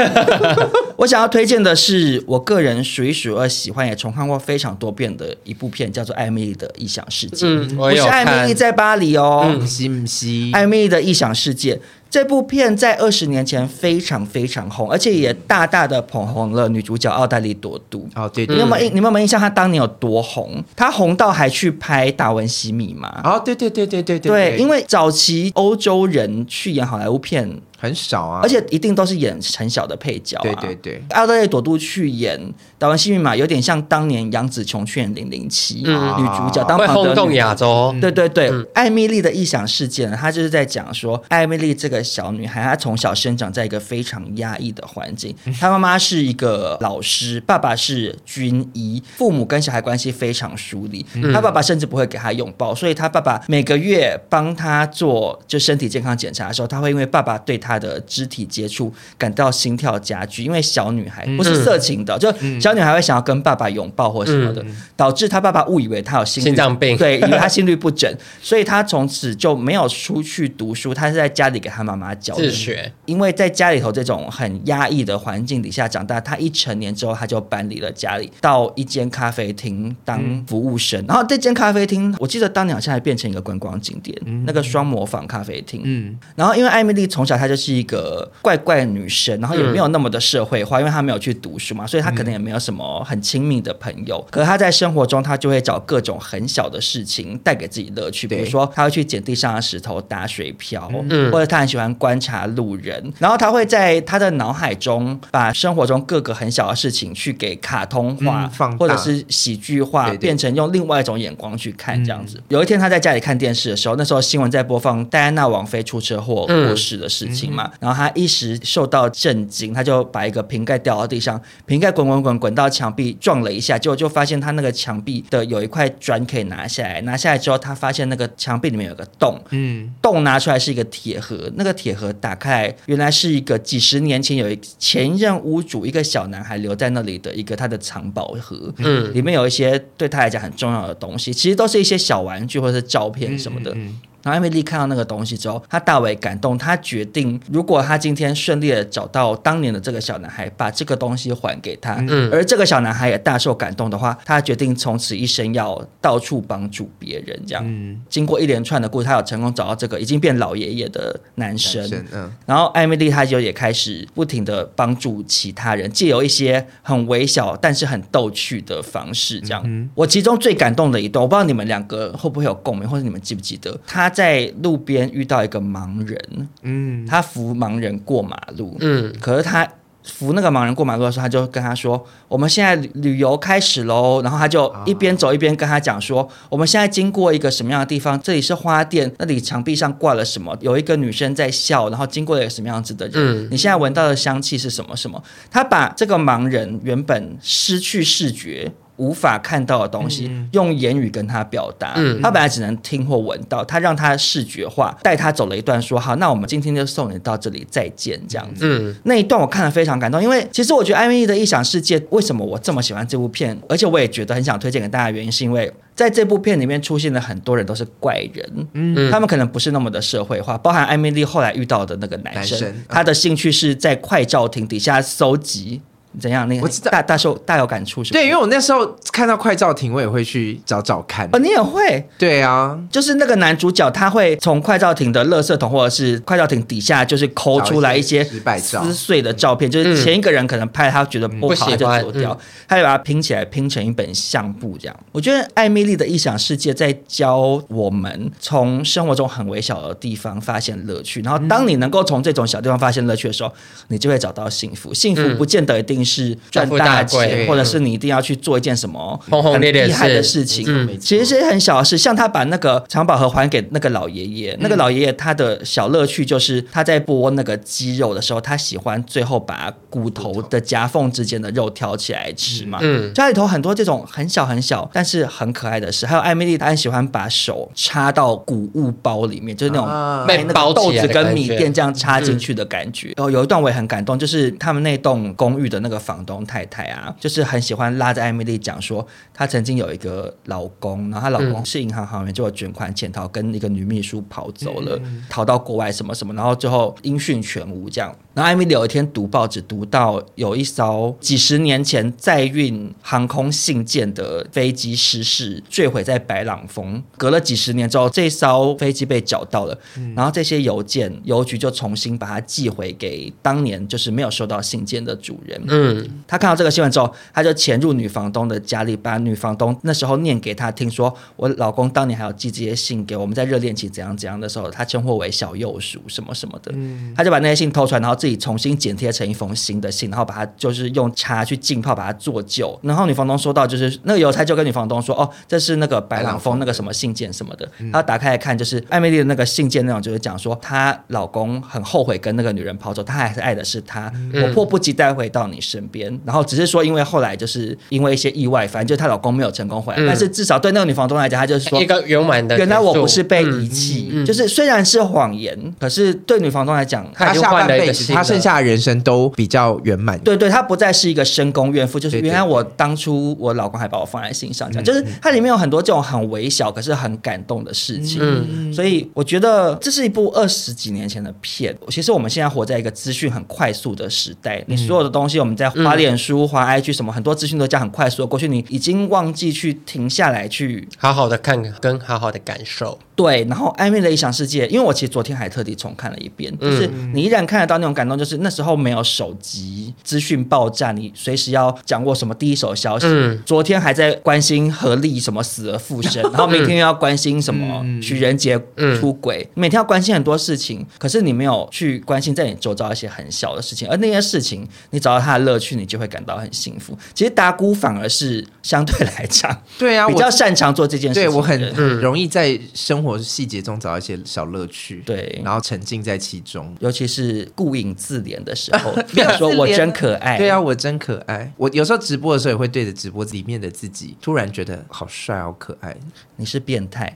我想要推荐的是我个人数一数二喜欢也重看过非常多遍的一部片，叫做《艾米丽的异想世界》。嗯。不是艾米丽在巴黎哦，嗯，是不是？艾米丽的异想世界。这部片在二十年前非常非常红，而且也大大的捧红了女主角奥黛丽·朵都。哦，对，对，你有没有印？你有没有印象？她当年有多红？她红到还去拍《达文西密码》。哦，对对对对对对。对，因为早期欧洲人去演好莱坞片。很少啊，而且一定都是演很小的配角，啊。对对对，奥黛丽·朵都去演《台湾幸运码》，有点像当年杨紫琼去演《零零七》女主角，当会轰动亚洲。对对对，嗯、艾米丽的异想世界呢，她就是在讲说，艾米丽这个小女孩，她从小生长在一个非常压抑的环境。她妈妈是一个老师，爸爸是军医，父母跟小孩关系非常疏离。她爸爸甚至不会给她拥抱，所以她爸爸每个月帮她做就身体健康检查的时候，她会因为爸爸对她她的肢体接触感到心跳加剧，因为小女孩不是色情的，嗯、就小女孩会想要跟爸爸拥抱或什么的，嗯、导致她爸爸误以为她有心心脏病，对，以为她心律不整，所以她从此就没有出去读书，她是在家里给她妈妈教自学。因为在家里头这种很压抑的环境底下长大，她一成年之后，她就搬离了家里，到一间咖啡厅当服务生。嗯、然后这间咖啡厅，我记得当年好像还变成一个观光景点，嗯、那个双模仿咖啡厅。嗯，然后因为艾米丽从小她就是一个怪怪的女生，然后也没有那么的社会化，因为她没有去读书嘛，所以她可能也没有什么很亲密的朋友。可是她在生活中，她就会找各种很小的事情带给自己乐趣，比如说她会去捡地上的石头打水漂，嗯、或者她很喜欢观察路人，然后她会在她的脑海中把生活中各个很小的事情去给卡通化，嗯、或者是喜剧化，变成用另外一种眼光去看这样子。嗯、有一天她在家里看电视的时候，那时候新闻在播放戴安娜王妃出车祸过世的事情然后他一时受到震惊，他就把一个瓶盖掉到地上，瓶盖滚滚滚滚到墙壁撞了一下，结果就发现他那个墙壁的有一块砖可以拿下来，拿下来之后，他发现那个墙壁里面有个洞，嗯，洞拿出来是一个铁盒，那个铁盒打开来，原来是一个几十年前有一前任屋主一个小男孩留在那里的一个他的藏宝盒，嗯，里面有一些对他来讲很重要的东西，其实都是一些小玩具或者是照片什么的。嗯嗯嗯然后艾米丽看到那个东西之后，她大为感动。她决定，如果她今天顺利的找到当年的这个小男孩，把这个东西还给他，嗯，而这个小男孩也大受感动的话，她决定从此一生要到处帮助别人。这样，嗯，经过一连串的故事，她有成功找到这个已经变老爷爷的男生。男生嗯，然后艾米丽她就也开始不停的帮助其他人，借由一些很微小但是很逗趣的方式。这样，嗯，我其中最感动的一段，我不知道你们两个会不会有共鸣，或者你们记不记得他。在路边遇到一个盲人，嗯，他扶盲人过马路，嗯，可是他扶那个盲人过马路的时候，他就跟他说：“我们现在旅游开始喽。”然后他就一边走一边跟他讲说：“我们现在经过一个什么样的地方？这里是花店，那里墙壁上挂了什么？有一个女生在笑，然后经过了一个什么样子的人？嗯，你现在闻到的香气是什么？什么？”他把这个盲人原本失去视觉。无法看到的东西，嗯、用言语跟他表达。嗯、他本来只能听或闻到，他让他视觉化，带他走了一段，说好，那我们今天就送你到这里，再见，这样子。嗯、那一段我看了非常感动，因为其实我觉得艾米丽的异想世界，为什么我这么喜欢这部片，而且我也觉得很想推荐给大家，原因是因为在这部片里面出现的很多人都是怪人，嗯，他们可能不是那么的社会化，包含艾米丽后来遇到的那个男生，男生嗯、他的兴趣是在快照亭底下搜集。怎样？那个大大受大有感触是不是？对，因为我那时候看到快照亭，我也会去找找看。哦，你也会？对啊，就是那个男主角，他会从快照亭的垃圾桶或者是快照亭底下，就是抠出来一些撕碎的照片，就是前一个人可能拍他觉得不好，他就走掉，他就把它拼起来，拼成一本相簿这样。我觉得艾米丽的异想世界在教我们从生活中很微小的地方发现乐趣，然后当你能够从这种小地方发现乐趣的时候，你就会找到幸福。幸福不见得一定是赚大钱，或者是你一定要去做一件什么很厉害的事情。其实是很小的事，像他把那个藏宝盒还给那个老爷爷，那个老爷爷他的小乐趣就是他在剥那个鸡肉的时候，他喜欢最后把骨头的夹缝之间的肉挑起来吃嘛。嗯，家里头很多这种很小很小但是很可爱的事，还有艾米丽她很喜欢把手插到谷物包里面，就是那种被那个豆子跟米店这样插进去的感觉。然后有一段我也很感动，就是他们那栋公寓的那个。房东太太啊，就是很喜欢拉着艾米丽讲说，她曾经有一个老公，然后她老公是银行行员，就有卷款潜逃，跟一个女秘书跑走了，逃到国外什么什么，然后最后音讯全无这样。然后艾米丽有一天读报纸，读到有一艘几十年前载运航空信件的飞机失事，坠毁在白朗峰。隔了几十年之后，这艘飞机被找到了，然后这些邮件邮局就重新把它寄回给当年就是没有收到信件的主人。嗯，他看到这个新闻之后，他就潜入女房东的家里，把女房东那时候念给他听，说我老公当年还有寄这些信给我们，在热恋期怎样怎样的时候，他称呼为小幼鼠什么什么的。嗯，他就把那些信偷出来，然后。自己重新剪贴成一封新的信，然后把它就是用茶去浸泡，把它做旧。然后女房东说到，就是那个邮差就跟女房东说：“哦，这是那个白朗峰那个什么信件什么的。”他打开来看，就是艾米丽的那个信件内容，就是讲说她老公很后悔跟那个女人跑走，他还是爱的是她，我迫不及待回到你身边，然后只是说因为后来就是因为一些意外，反正就是她老公没有成功回来，嗯、但是至少对那个女房东来讲，她就是说一个圆满的，原来我不是被遗弃，就是虽然是谎言，可是对女房东来讲，她下半辈子，她剩下的人生都比较圆满。对对，她不再是一个深宫怨妇，就是原来我当初我老公还把我放在心上，这样就是它里面有很多这种很微小可是很感动的事情。嗯，所以我觉得这是一部二十几年前的片。其实我们现在活在一个资讯很快速的时代，你所有的东西，我们在花脸书、滑 IG 什么，很多资讯都这样很快速的。过去你已经忘记去停下来去好好的看跟好好的感受。对，然后《暧昧的理想世界》，因为我其实昨天还特地重看了一遍，就是你依然看得到那种感动，就是那时候没有手机，资讯爆炸，你随时要掌握什么第一手消息。昨天还在关心何丽什么死而复生，然后明天又要关心什么许仁杰出轨，每天要关心很多事情，可是你没有去关心在你周遭一些很小的事情，而那些事情你找到它的乐趣，你就会感到很幸福。其实达姑反而是相对来讲，对啊，比较擅长做这件事情。对，我很很容易在生活细节中找到一些小乐趣，对，然后沉浸在其中，尤其是顾影自怜的时候，比如说我真可爱，对啊，我真可爱。我有时候直播的时候也会对着直播里面的自己，突然觉得好帅，好可爱。你是变态。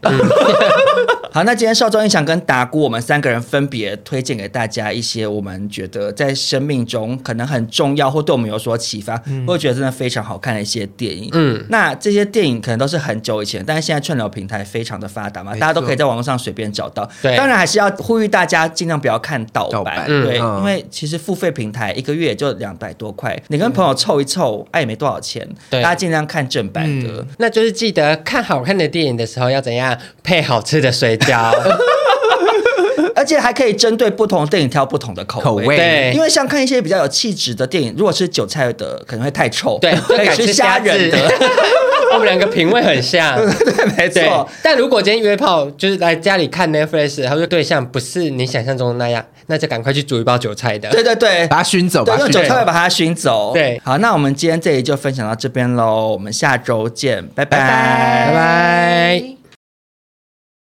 好，那今天少中印象跟达姑，我们三个人分别推荐给大家一些我们觉得在生命中可能很重要，或对我们有所启发，嗯、或者觉得真的非常好看的一些电影。嗯，那这些电影可能都是很久以前，但是现在串流平台非常的发达嘛，大家都可以在网络上随便找到。对，当然还是要呼吁大家尽量不要看盗版，对，嗯、因为其实付费平台一个月也就两百多块，你跟朋友凑一凑，哎，也没多少钱。对，大家尽量看正版的。嗯、那就是记得看好看的电影的时候要怎样配好吃的水饺。而且还可以针对不同的电影挑不同的口味，对，因为像看一些比较有气质的电影，如果吃韭菜的可能会太臭，对，可以吃虾仁的。我们两个品味很像，对，没错。但如果今天约炮就是来家里看 Netflix，他说对象不是你想象中的那样，那就赶快去煮一包韭菜的，对对对，把它熏走，对，用韭菜把它熏走。对，好，那我们今天这里就分享到这边喽，我们下周见，拜拜，拜拜。